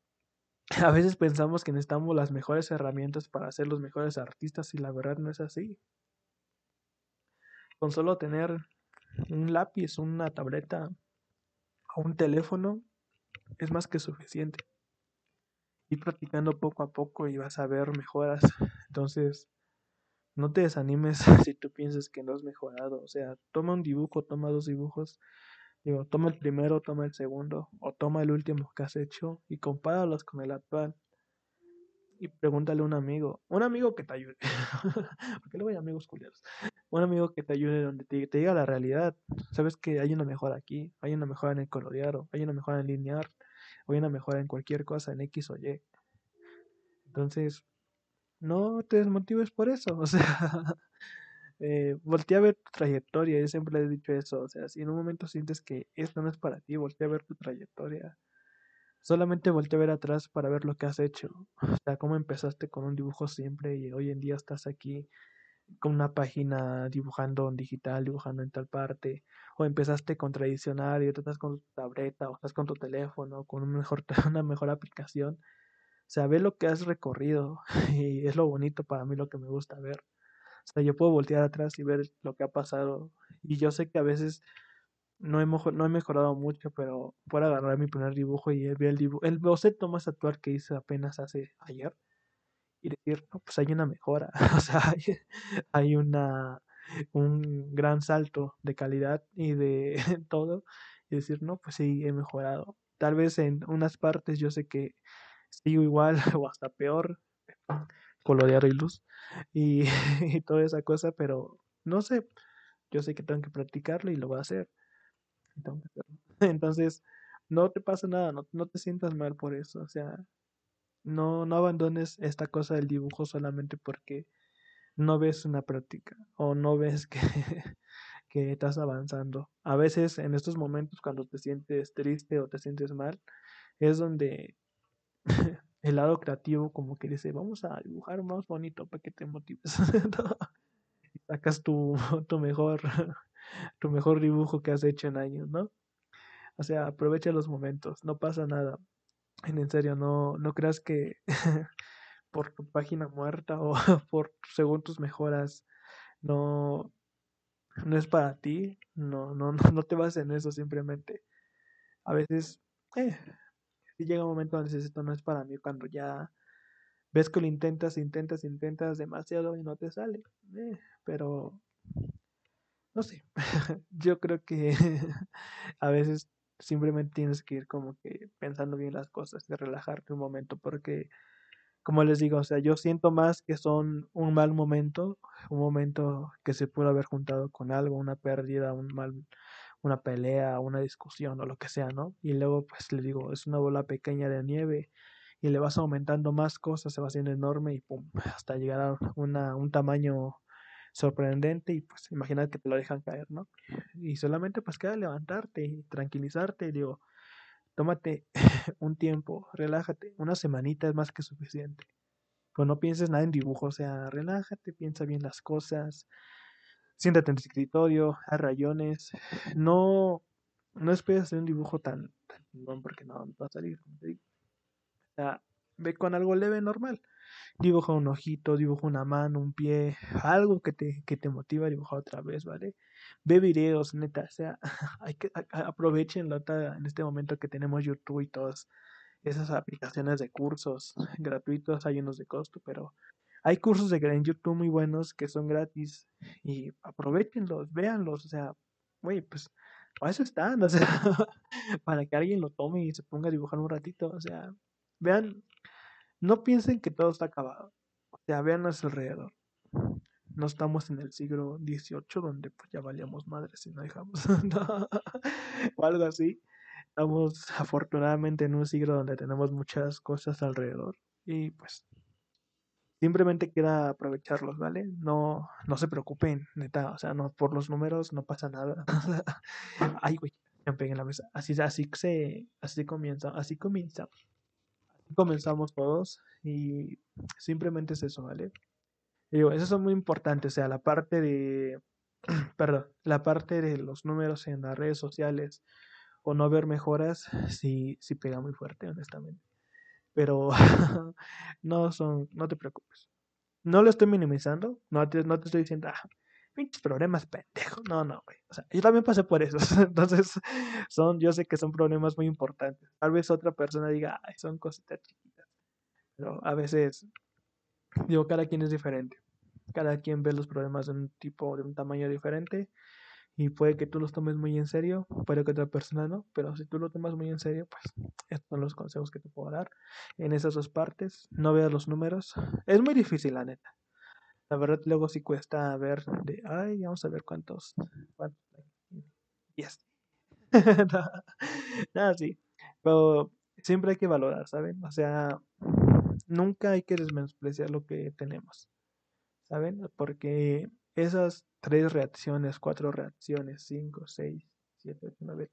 A veces pensamos que necesitamos las mejores herramientas para ser los mejores artistas y la verdad no es así. Con solo tener un lápiz, una tableta o un teléfono es más que suficiente. Ir practicando poco a poco y vas a ver mejoras. Entonces, no te desanimes si tú piensas que no has mejorado. O sea, toma un dibujo, toma dos dibujos. Digo, toma el primero, toma el segundo, o toma el último que has hecho y compáralos con el actual. Y pregúntale a un amigo, un amigo que te ayude. Porque luego hay amigos culiados un amigo que te ayude donde te, diga la realidad. Sabes que hay una mejora aquí, hay una mejora en el coloreado, hay una mejora en linear, hay una mejora en cualquier cosa, en X o Y. Entonces, no te desmotives por eso, o sea, eh, voltea a ver tu trayectoria, yo siempre le he dicho eso, o sea, si en un momento sientes que esto no es para ti, voltea a ver tu trayectoria. Solamente voltea a ver atrás para ver lo que has hecho. O sea, cómo empezaste con un dibujo simple y hoy en día estás aquí con una página dibujando en digital, dibujando en tal parte, o empezaste con tradicional y estás con tu tableta, o estás con tu teléfono, con un mejor, una mejor aplicación. O sea, ve lo que has recorrido y es lo bonito para mí, lo que me gusta ver. O sea, yo puedo voltear atrás y ver lo que ha pasado y yo sé que a veces no he, no he mejorado mucho, pero puedo agarrar mi primer dibujo y ver el dibujo, el boceto más actual que hice apenas hace ayer y decir, no, pues hay una mejora, o sea, hay, una, un gran salto de calidad y de todo, y decir, no, pues sí, he mejorado. Tal vez en unas partes yo sé que sigo igual o hasta peor, colorear y luz y, y toda esa cosa, pero no sé, yo sé que tengo que practicarlo y lo voy a hacer. Entonces, no te pasa nada, no, no te sientas mal por eso, o sea, no, no abandones esta cosa del dibujo solamente porque no ves una práctica o no ves que, que estás avanzando. A veces en estos momentos cuando te sientes triste o te sientes mal, es donde el lado creativo como que dice, vamos a dibujar más bonito para que te motives. y sacas tu, tu mejor tu mejor dibujo que has hecho en años, ¿no? O sea, aprovecha los momentos, no pasa nada. En serio, no, no creas que por tu página muerta o por según tus mejoras no, no es para ti. No, no, no, no te bases en eso simplemente. A veces, eh, si llega un momento donde dices esto no es para mí, cuando ya ves que lo intentas, intentas, intentas demasiado y no te sale. Eh, pero, no sé, yo creo que a veces simplemente tienes que ir como que pensando bien las cosas y relajarte un momento porque como les digo, o sea, yo siento más que son un mal momento, un momento que se pudo haber juntado con algo, una pérdida, un mal, una pelea, una discusión o lo que sea, ¿no? Y luego, pues les digo, es una bola pequeña de nieve y le vas aumentando más cosas, se va haciendo enorme y pum, hasta llegar a una, un tamaño sorprendente y pues imagínate que te lo dejan caer, ¿no? Y solamente pues queda levantarte y tranquilizarte, digo, tómate un tiempo, relájate, una semanita es más que suficiente. Pues no pienses nada en dibujo, o sea, relájate, piensa bien las cosas, siéntate en el escritorio, haz rayones, no, no esperes hacer un dibujo tan, tan porque no, va a salir, como. O sea, ve con algo leve, normal dibuja un ojito, dibuja una mano, un pie, algo que te, que te motiva a dibujar otra vez, ¿vale? Ve videos, neta, o sea, hay que aprovechen en este momento que tenemos YouTube y todas esas aplicaciones de cursos gratuitos, hay unos de costo, pero hay cursos de en YouTube muy buenos que son gratis y aprovechenlos, véanlos, o sea, güey, pues para eso están, o sea, para que alguien lo tome y se ponga a dibujar un ratito, o sea, vean no piensen que todo está acabado. O sea, vean a nuestro alrededor. No estamos en el siglo XVIII donde pues ya valíamos madres si no dejamos o algo así. Estamos afortunadamente en un siglo donde tenemos muchas cosas alrededor y pues simplemente quiera aprovecharlos, ¿vale? No, no se preocupen, neta, o sea, no, por los números no pasa nada. Ay, güey, me pegué en la mesa. Así, así se, así comienza, así comienza. Comenzamos todos y simplemente es eso, ¿vale? digo, eso es muy importante, o sea, la parte de, perdón, la parte de los números en las redes sociales o no ver mejoras, sí, sí pega muy fuerte, honestamente. Pero no son, no te preocupes. No lo estoy minimizando, no te, no te estoy diciendo, ah, pinches problemas pendejos. No, no, güey. O sea, yo también pasé por eso. Entonces, son, yo sé que son problemas muy importantes. Tal vez otra persona diga, ay, son cositas chiquitas. Pero a veces, digo, cada quien es diferente. Cada quien ve los problemas de un tipo, de un tamaño diferente y puede que tú los tomes muy en serio, puede que otra persona no, pero si tú lo tomas muy en serio, pues estos son los consejos que te puedo dar en esas dos partes. No veas los números, es muy difícil, la neta. La verdad, luego sí cuesta ver de, ay, vamos a ver cuántos, cuántos, yes. Nada, sí, pero siempre hay que valorar, ¿saben? O sea, nunca hay que desmenospreciar lo que tenemos, ¿saben? Porque esas tres reacciones, cuatro reacciones, cinco, seis, siete, nueve,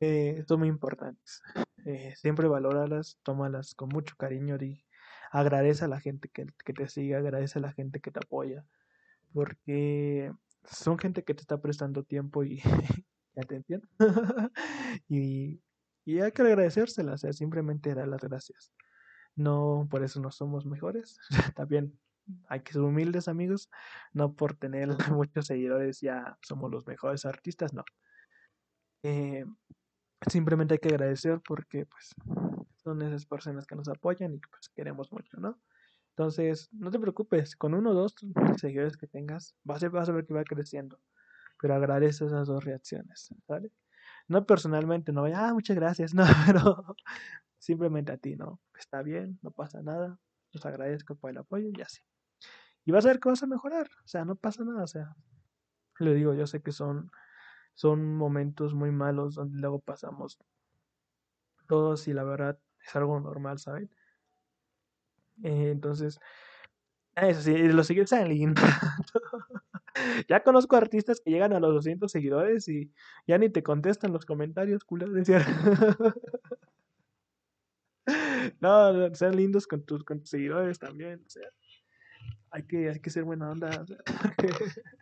eh, son muy importantes. Eh, siempre valóralas, tómalas con mucho cariño y agradece a la gente que, te sigue, agradece a la gente que te apoya, porque son gente que te está prestando tiempo y atención. y, hay que agradecérselas, o sea, simplemente dar las gracias. No, por eso no somos mejores. También hay que ser humildes amigos, no por tener muchos seguidores ya somos los mejores artistas, no. Eh, simplemente hay que agradecer porque pues son esas personas que nos apoyan y que pues queremos mucho, ¿no? Entonces, no te preocupes, con uno o dos seguidores que tengas, vas a, vas a ver que va creciendo, pero agradece esas dos reacciones, ¿vale? No personalmente, no vaya, ah, muchas gracias, no, pero simplemente a ti, ¿no? Está bien, no pasa nada, los agradezco por el apoyo y así. Y vas a ver que vas a mejorar. O sea, no pasa nada. O sea, le digo, yo sé que son, son momentos muy malos donde luego pasamos todos y la verdad es algo normal, ¿saben? Eh, entonces, eso sí, los seguidores salen ya conozco artistas que llegan a los 200 seguidores y ya ni te contestan los comentarios, culos. no, sean lindos con tus, seguidores también. O sea, hay que, hay que ser buena onda.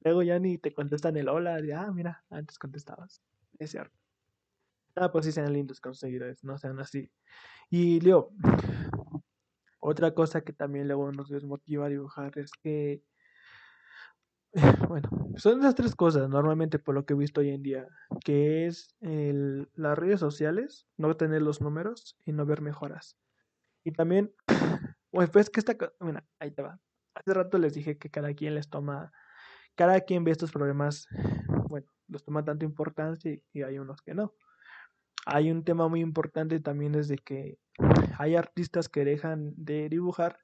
Luego ya ni te contestan el hola, de, ah, mira, antes contestabas. Es cierto. Ah, pues sí sean lindos con seguidores, no sean así. Y Leo, otra cosa que también luego nos desmotiva a dibujar es que, bueno, son esas tres cosas normalmente por lo que he visto hoy en día, que es el, las redes sociales, no tener los números y no ver mejoras. Y también pues, pues que esta, mira, ahí te va. Hace rato les dije que cada quien les toma, cada quien ve estos problemas, bueno, los toma tanto importancia y, hay unos que no. Hay un tema muy importante también desde que hay artistas que dejan de dibujar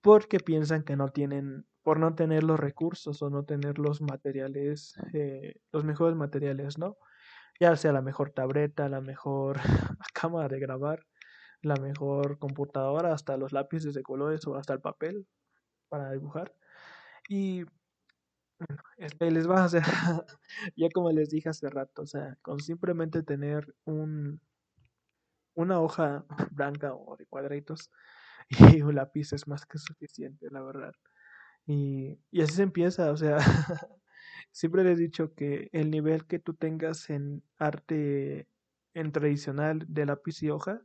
porque piensan que no tienen, por no tener los recursos o no tener los materiales, eh, los mejores materiales, ¿no? Ya sea la mejor tableta, la mejor cámara de grabar, la mejor computadora, hasta los lápices de colores o hasta el papel para dibujar. Y les va a hacer, ya como les dije hace rato, o sea, con simplemente tener un, una hoja blanca o de cuadritos y un lápiz es más que suficiente, la verdad. Y, y así se empieza, o sea, siempre les he dicho que el nivel que tú tengas en arte en tradicional de lápiz y hoja,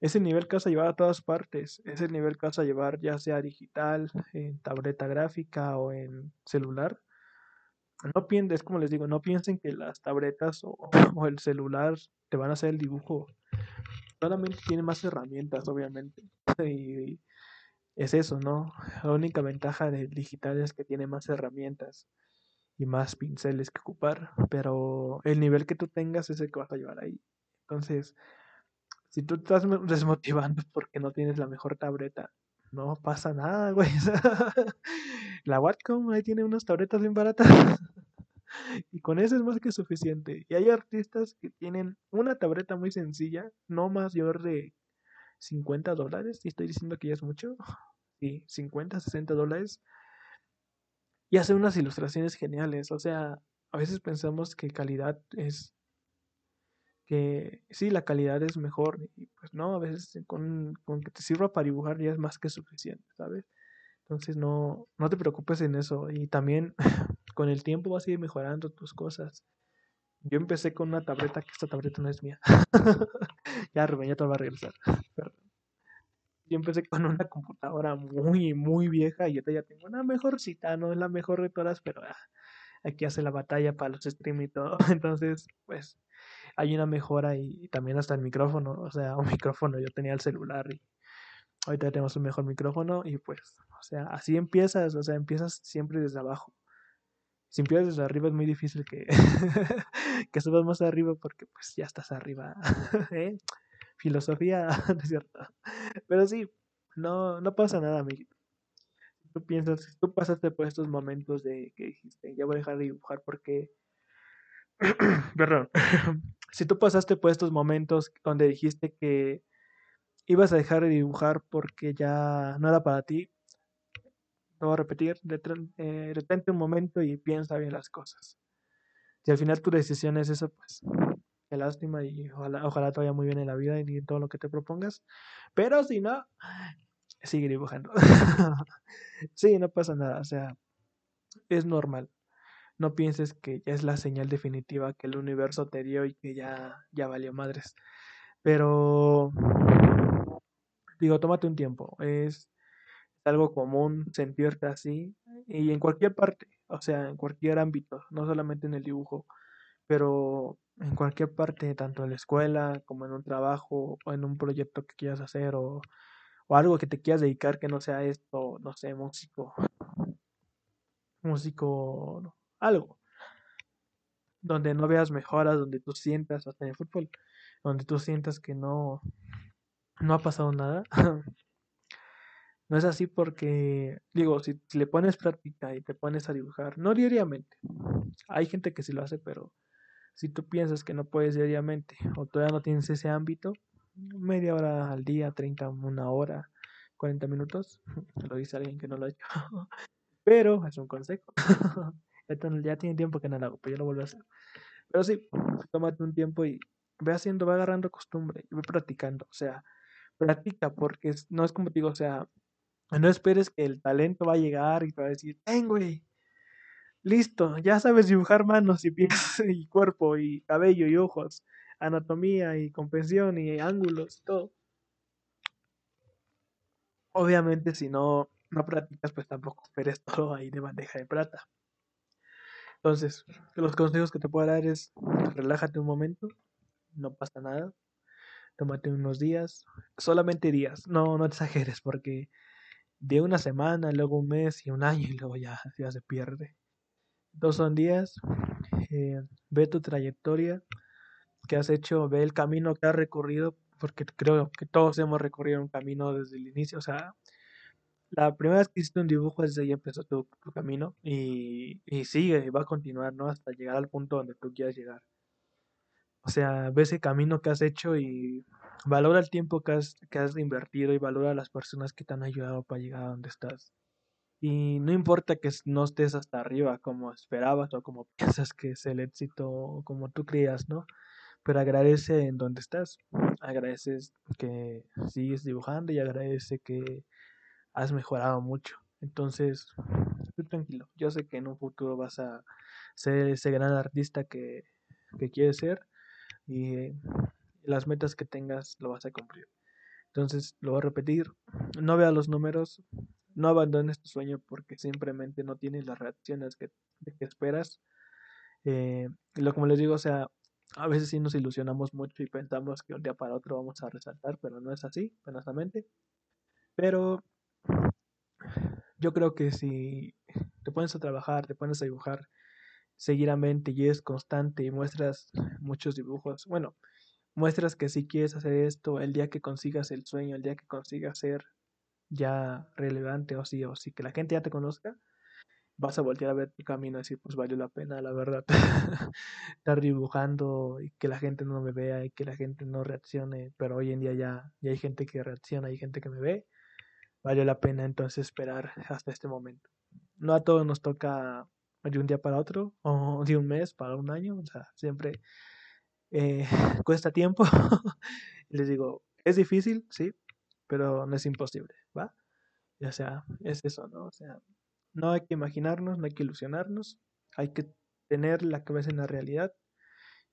ese nivel que vas a llevar a todas partes, es el nivel que vas a llevar ya sea digital, en tableta gráfica o en celular. No piensen, como les digo, no piensen que las tabletas o, el celular te van a hacer el dibujo. Solamente tiene más herramientas, obviamente. Y es eso, ¿no? La única ventaja del digital es que tiene más herramientas y más pinceles que ocupar, pero el nivel que tú tengas es el que vas a llevar ahí. Entonces, si tú estás desmotivando porque no tienes la mejor tableta, no pasa nada, güey. la Wacom ahí tiene unas tabletas bien baratas. y con eso es más que suficiente. Y hay artistas que tienen una tableta muy sencilla, no mayor de 50 dólares, y estoy diciendo que ya es mucho, sí, 50, 60 dólares, y hace unas ilustraciones geniales, o sea, a veces pensamos que calidad es que sí, la calidad es mejor y pues no, a veces con, con, que te sirva para dibujar ya es más que suficiente, ¿sabes? Entonces no, no te preocupes en eso y también con el tiempo vas a ir mejorando tus cosas. Yo empecé con una tableta que esta tableta no es mía. ya Rubén, ya te va a regresar. Yo empecé con una computadora muy, muy vieja y ahorita ya tengo una mejorcita, no es la mejor de todas, pero ah, aquí hace la batalla para los stream y todo. Entonces, pues hay una mejora y, también hasta el micrófono, o sea, un micrófono, yo tenía el celular y ahorita tenemos un mejor micrófono y pues, o sea, así empiezas, o sea, empiezas siempre desde abajo. Si empiezas desde arriba es muy difícil que, que subas más arriba porque pues ya estás arriba. ¿eh? Filosofía, ¿no es cierto? Pero sí, no, no pasa nada, amiguito. Tú piensas, tú pasaste por estos momentos de que dijiste, ya voy a dejar de dibujar porque Perdón. si tú pasaste por estos momentos donde dijiste que ibas a dejar de dibujar porque ya no era para ti, lo voy a repetir, eh, detente un momento y piensa bien las cosas. Si al final tu decisión es eso, pues qué lástima y ojalá, ojalá te vaya muy bien en la vida y en todo lo que te propongas. Pero si no, sigue dibujando. sí, no pasa nada, o sea, es normal no pienses que ya es la señal definitiva que el universo te dio y que ya, ya valió madres. Pero, digo, tómate un tiempo. Es algo común sentirte así y en cualquier parte, o sea, en cualquier ámbito, no solamente en el dibujo, pero en cualquier parte, tanto en la escuela como en un trabajo o en un proyecto que quieras hacer o, o algo que te quieras dedicar que no sea esto, no sé, músico, músico algo. Donde no veas mejoras, donde tú sientas, hasta en el fútbol, donde tú sientas que no, no ha pasado nada. no es así porque, digo, si, le pones práctica y te pones a dibujar, no diariamente. Hay gente que sí lo hace, pero si tú piensas que no puedes diariamente o todavía no tienes ese ámbito, media hora al día, 30, una hora, 40 minutos, lo dice alguien que no lo ha hecho, pero es un consejo. Ya tiene tiempo que no lo hago, pero yo lo vuelvo a hacer. Pero sí, tómate un tiempo y ve haciendo, va agarrando costumbre y ve practicando. O sea, practica porque no es como te digo, o sea, no esperes que el talento va a llegar y te va a decir, ten, güey, listo, ya sabes dibujar manos y pies y cuerpo y cabello y ojos, anatomía y comprensión y ángulos y todo. Obviamente, si no, no practicas, pues tampoco esperes todo ahí de bandeja de plata. Entonces, los consejos que te puedo dar es relájate un momento, no pasa nada, tómate unos días, solamente días, no, no exageres porque de una semana, luego un mes y un año y luego ya, ya se pierde. Dos son días, eh, ve tu trayectoria que has hecho, ve el camino que has recorrido, porque creo que todos hemos recorrido un camino desde el inicio, o sea, la primera vez que hiciste un dibujo, desde ahí empezó tu, camino y, y sigue, y va a continuar, ¿no? Hasta llegar al punto donde tú quieras llegar. O sea, ve ese camino que has hecho y valora el tiempo que has, que has invertido y valora a las personas que te han ayudado para llegar a donde estás. Y no importa que no estés hasta arriba como esperabas o como piensas que es el éxito o como tú creías, ¿no? Pero agradece en donde estás. Agradeces que sigues dibujando y agradece que has mejorado mucho. Entonces, estoy tranquilo. Yo sé que en un futuro vas a ser ese gran artista que, que quieres ser y las metas que tengas lo vas a cumplir. Entonces, lo voy a repetir. No veas los números, no abandones tu sueño porque simplemente no tienes las reacciones que, que esperas. Eh, lo como les digo, o sea, a veces sí nos ilusionamos mucho y pensamos que un día para otro vamos a resaltar, pero no es así, penosamente. Pero yo creo que si te pones a trabajar, te pones a dibujar seguidamente y es constante y muestras muchos dibujos, bueno, muestras que si quieres hacer esto, el día que consigas el sueño, el día que consigas ser ya relevante o sí, o sí, que la gente ya te conozca, vas a voltear a ver tu camino y decir, pues valió la pena, la verdad. Estar dibujando y que la gente no me vea y que la gente no reaccione, pero hoy en día ya, ya hay gente que reacciona, hay gente que me ve, valió la pena entonces esperar hasta este momento. No a todos nos toca de un día para otro, o de un mes para un año, o sea, siempre eh, cuesta tiempo. Les digo, es difícil, sí, pero no es imposible, ¿va? O sea, es eso, ¿no? O sea, no hay que imaginarnos, no hay que ilusionarnos, hay que tener la cabeza en la realidad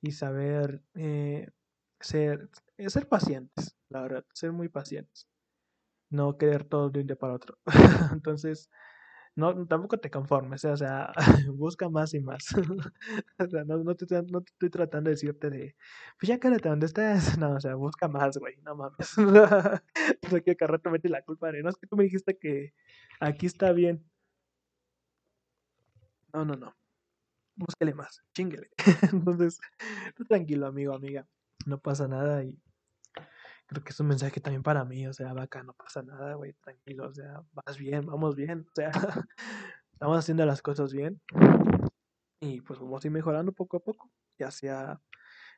y saber eh, ser, ser pacientes, la verdad, ser muy pacientes. No querer todo de un día para otro. Entonces, no, tampoco te conformes, o sea, busca más y más. o sea, no, no, te, no, te, estoy tratando de decirte de, pues ya quédate donde estás. No, o sea, busca más, güey, no mames. o sea, que rato mete la culpa de, no, es que tú me dijiste que aquí está bien. No, no, no. Búsquele más, chinguele. Entonces, tranquilo, amigo, amiga. No pasa nada y creo que es un mensaje también para mí, o sea, vaca, no pasa nada, güey, tranquilo, o sea, vas bien, vamos bien, o sea, estamos haciendo las cosas bien y pues vamos a ir mejorando poco a poco, ya sea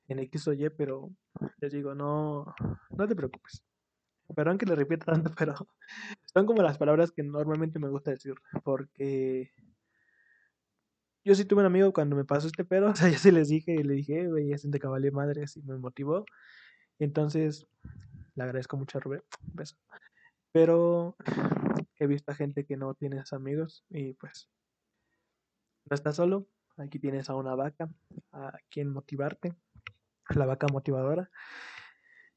en X o Y, pero les digo, no, no te preocupes. Perdón que le repita tanto, pero son como las palabras que normalmente me gusta decir, porque yo sí tuve un amigo cuando me pasó este pedo, o sea, ya se les dije, y le dije, güey, ya siente que vale madre, y me motivó. Entonces, le agradezco mucho a Rubén. beso. Pero he visto a gente que no tiene amigos y pues no estás solo. Aquí tienes a una vaca a quien motivarte, la vaca motivadora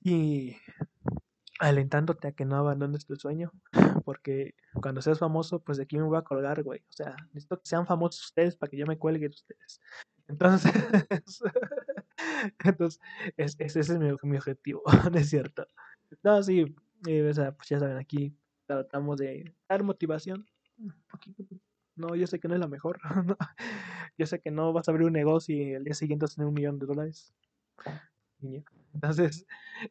y alentándote a que no abandones tu sueño, porque cuando seas famoso, pues de aquí me voy a colgar, güey. O sea, necesito que sean famosos ustedes para que yo me cuelgue de ustedes. Entonces, entonces ese es mi, mi objetivo, ¿no es cierto? No, sí, eh, o sea, pues ya saben, aquí tratamos de dar motivación. No, yo sé que no es la mejor. yo sé que no vas a abrir un negocio y el día siguiente vas a tener un millón de dólares. Entonces,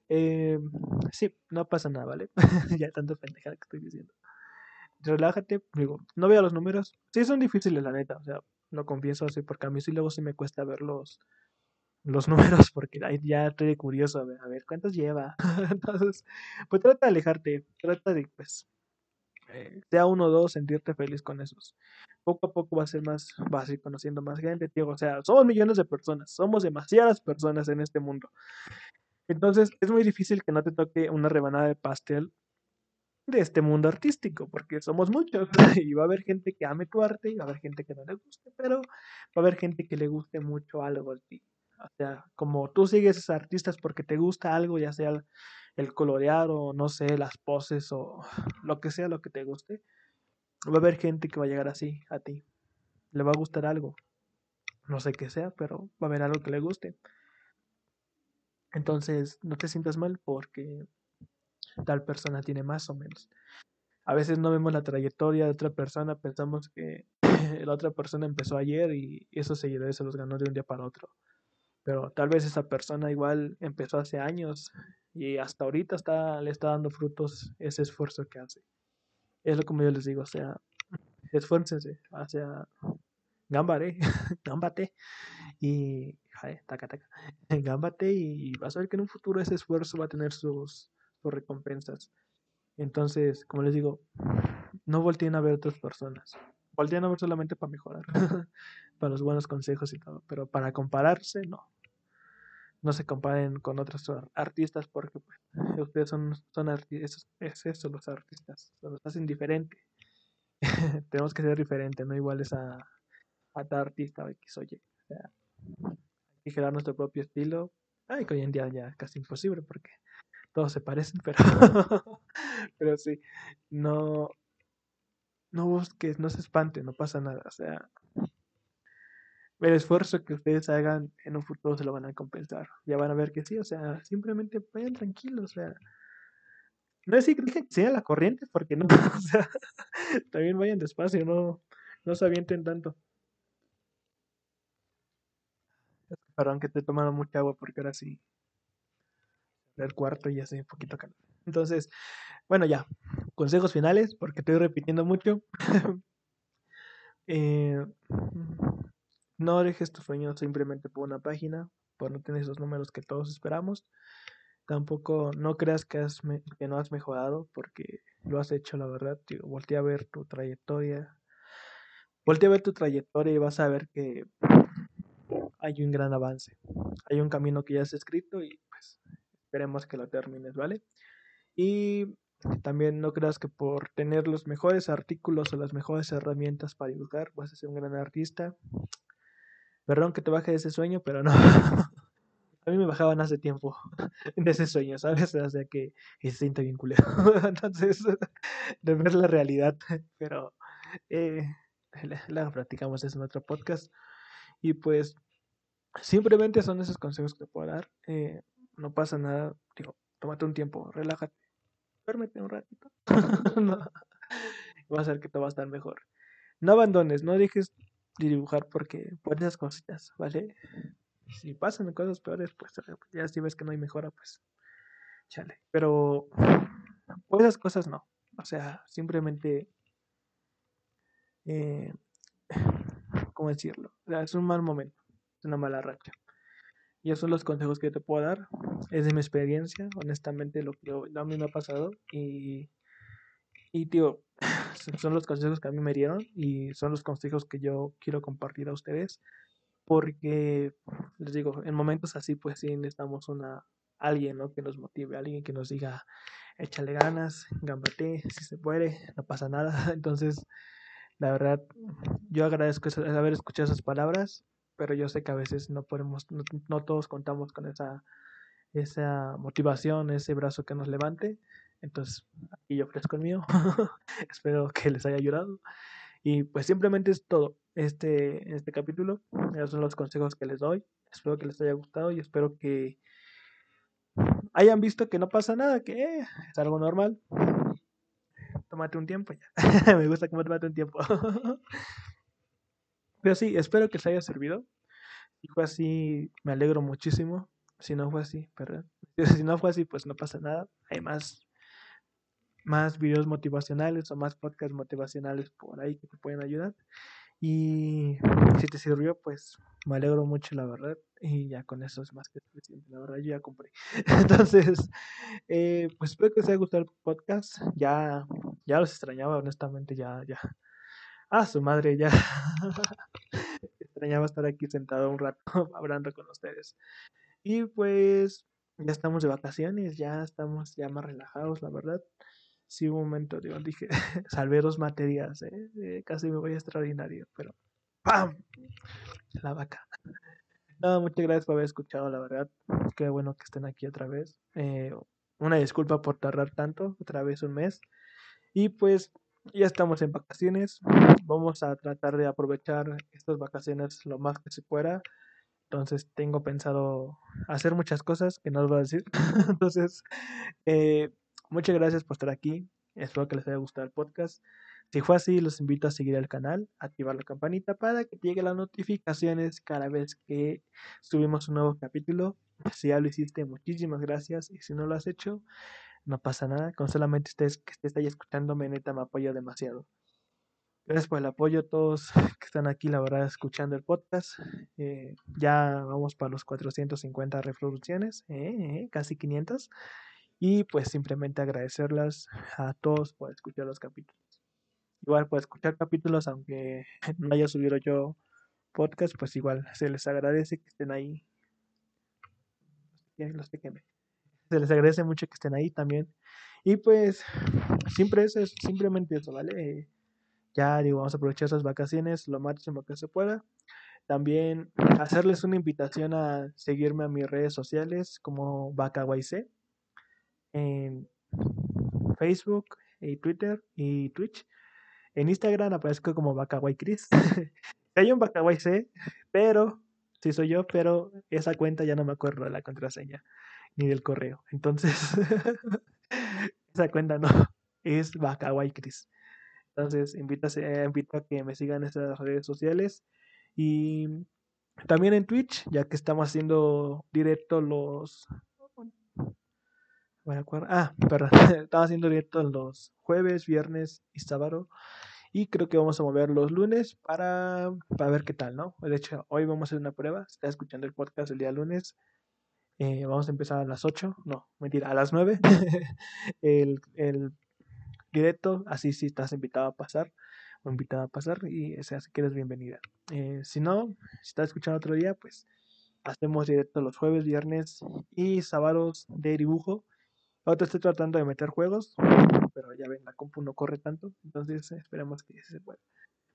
eh, sí, no pasa nada, ¿vale? ya tanto pendejada que estoy diciendo. Relájate, digo, no veo los números. Sí, son difíciles, la neta, o sea, lo confieso así, porque a mí sí luego sí me cuesta ver los, números, porque ya estoy curioso, a ver, a ver cuántos lleva. Entonces, pues trata de alejarte, trata de, pues, eh, sea uno o dos, sentirte feliz con esos. Poco a poco va a ser más, vas a ir conociendo más gente, tío. O sea, somos millones de personas, somos demasiadas personas en este mundo. Entonces, es muy difícil que no te toque una rebanada de pastel de este mundo artístico, porque somos muchos y va a haber gente que ame tu arte y va a haber gente que no le guste, pero va a haber gente que le guste mucho algo de ti. O sea, como tú sigues a esos artistas porque te gusta algo, ya sea el, colorear o no sé, las poses o lo que sea lo que te guste, va a haber gente que va a llegar así a ti. Le va a gustar algo. No sé qué sea, pero va a haber algo que le guste. Entonces, no te sientas mal porque tal persona tiene más o menos. A veces no vemos la trayectoria de otra persona, pensamos que la otra persona empezó ayer y esos seguidores se los ganó de un día para otro. Pero tal vez esa persona igual empezó hace años y hasta ahorita está, le está dando frutos ese esfuerzo que hace. Es lo como yo les digo, o sea, esfuércense, o sea, gámbare, gámbate y, taca, taca, gámbate y vas a ver que en un futuro ese esfuerzo va a tener sus, recompensas. Entonces, como les digo, no volteen a ver otras personas, volteen a ver solamente para mejorar, para los buenos consejos y todo, pero para compararse, no no se comparen con otros artistas porque pues, ustedes son, son artistas, es eso los artistas, los hacen diferente. Tenemos que ser diferentes, no iguales a, a tal artista o X oye. O sea, hay que crear nuestro propio estilo. Ay, que hoy en día ya casi imposible porque todos se parecen, pero, pero sí, no, no busques, no se espante, no pasa nada. O sea, el esfuerzo que ustedes hagan en un futuro se lo van a compensar. Ya van a ver que sí, o sea, simplemente vayan tranquilos, sea. No es que sea la corriente, porque no, o sea, también vayan despacio, no, no se avienten tanto. Perdón que te tomaron mucha agua porque ahora sí el cuarto y hace un poquito calor. Entonces, bueno, ya, consejos finales, porque estoy repitiendo mucho. Eh, no dejes tu sueño simplemente por una página, por no tener esos números que todos esperamos. Tampoco no creas que, has que no has mejorado porque lo has hecho, la verdad. Digo, voltea a ver tu trayectoria. Voltea a ver tu trayectoria y vas a ver que hay un gran avance. Hay un camino que ya has escrito y pues esperemos que lo termines, ¿vale? Y también no creas que por tener los mejores artículos o las mejores herramientas para dibujar vas a ser un gran artista. Perdón que te baje de ese sueño, pero no. a mí me bajaban hace tiempo de ese sueño, ¿sabes? O sea que se siente bien culero. Entonces, de ver la realidad. Pero eh, la, platicamos en otro podcast. Y pues, simplemente son esos consejos que te puedo dar. Eh, no pasa nada. Digo, tómate un tiempo, relájate duérmete un ratito. no. Va a ser que todo va a estar mejor. No abandones, no dejes dibujar porque por esas cositas, ¿vale? Si pasan cosas peores, pues ya si ves que no hay mejora, pues chale. Pero por esas cosas no. O sea, simplemente, eh, ¿cómo decirlo? Es un mal momento, es una mala racha. Y esos son los consejos que te puedo dar. Es de mi experiencia, honestamente, lo que a mí me ha pasado. Y, y tío, son los consejos que a mí me dieron y son los consejos que yo quiero compartir a ustedes. Porque, les digo, en momentos así, pues sí necesitamos una, alguien ¿no? que nos motive, alguien que nos diga, échale ganas, gambate, si se puede, no pasa nada. Entonces, la verdad, yo agradezco haber escuchado esas palabras pero yo sé que a veces no podemos, no, todos contamos con esa, esa motivación, ese brazo que nos levante. Entonces, aquí yo ofrezco el mío. Espero que les haya ayudado. Y pues simplemente es todo este, este capítulo. Esos son los consejos que les doy. Espero que les haya gustado y espero que hayan visto que no pasa nada, que es algo normal. Tómate un tiempo ya. Me gusta que me tómate un tiempo. Pero sí, espero que les haya servido. Si fue así, me alegro muchísimo. Si no fue así, perdón. Si no fue así, pues no pasa nada. Hay más videos motivacionales o más podcasts motivacionales por ahí que te pueden ayudar. Y si te sirvió, pues me alegro mucho, la verdad. Y ya con eso es más que suficiente, la verdad. Yo ya compré. Entonces, eh, pues espero que les haya gustado el podcast. Ya, ya los extrañaba, honestamente, ya, ya Ah, su madre, ya. Extrañaba estar aquí sentado un rato hablando con ustedes. Y pues ya estamos de vacaciones, ya estamos ya más relajados, la verdad. Sí, un momento, digo, dije, salvé dos materias, ¿eh? ¿eh? casi me voy a extraordinario, pero ¡pam! La vaca. No, muchas gracias por haber escuchado, la verdad. Qué bueno que estén aquí otra vez. Eh, una disculpa por tardar tanto, otra vez un mes. Y pues ya estamos en vacaciones. Vamos a tratar de aprovechar estas vacaciones lo más que se pueda. Entonces tengo pensado hacer muchas cosas que no os voy a decir. Entonces, eh, muchas gracias por estar aquí. Espero que les haya gustado el podcast. Si fue así, los invito a seguir el canal, activar la campanita para que te lleguen las notificaciones cada vez que subimos un nuevo capítulo. Si ya lo hiciste, muchísimas gracias. Y si no lo has hecho, no pasa nada, con solamente ustedes que estés ahí escuchándome, neta, me apoya demasiado. Gracias por el apoyo a todos que están aquí, la verdad, escuchando el podcast. Eh, ya vamos para los 450 reproducciones, eh, eh, casi 500. Y pues simplemente agradecerlas a todos por escuchar los capítulos. Igual por escuchar capítulos, aunque no haya subido yo podcast, pues igual se les agradece que estén ahí. Los me se les agradece mucho que estén ahí también. Y pues, siempre eso es simplemente eso, ¿vale? ya digo, vamos a aprovechar esas vacaciones lo máximo que se pueda. También hacerles una invitación a seguirme a mis redes sociales como BacaYC en Facebook y Twitter y Twitch. En Instagram aparezco como BacaWayChris. Hay un BacaYC, pero sí soy yo, pero esa cuenta ya no me acuerdo de la contraseña ni del correo. Entonces, esa cuenta no, es Bacaway Chris. Entonces, invito a, invito a que me sigan en esas redes sociales y también en Twitch, ya que estamos haciendo directo los. Ah, perdón, estamos haciendo directo los jueves, viernes y sábado. Y creo que vamos a mover los lunes para, para ver qué tal, ¿no? De hecho, hoy vamos a hacer una prueba. Si estás escuchando el podcast el día lunes, eh, vamos a empezar a las 8. No, mentira, a las 9. el, el directo, así sí estás invitado a pasar o invitada a pasar y o sea, si quieres bienvenida. Eh, si no, si estás escuchando otro día, pues hacemos directo los jueves, viernes y sábados de dibujo. Ahora estoy tratando de meter juegos, pero ya ven, la compu no corre tanto, entonces esperemos que se pueda.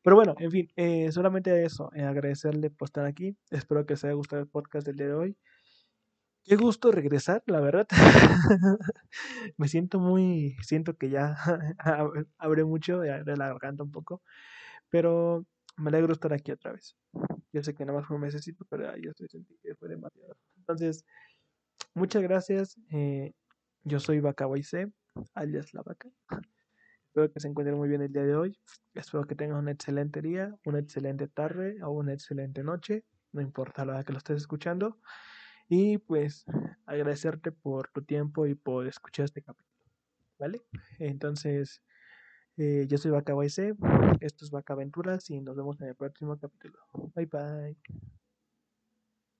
Pero bueno, en fin, eh, solamente eso, eh, agradecerle por estar aquí. Espero que os haya gustado el podcast del día de hoy. Qué gusto regresar, la verdad. Me siento muy, siento que ya abre mucho, de la garganta un poco, pero me alegro estar aquí otra vez. Yo sé que nada más fue un mesecito, pero yo estoy sentí que fue demasiado. Entonces, muchas gracias. Eh, yo soy Vaca C, alias La Vaca. Espero que se encuentren muy bien el día de hoy. Espero que tengan un excelente día, una excelente tarde o una excelente noche. No importa la hora que lo estés escuchando. Y pues agradecerte por tu tiempo y por escuchar este capítulo. ¿Vale? Entonces, eh, yo soy Vaca C, esto es Vaca Aventuras y nos vemos en el próximo capítulo. Bye bye.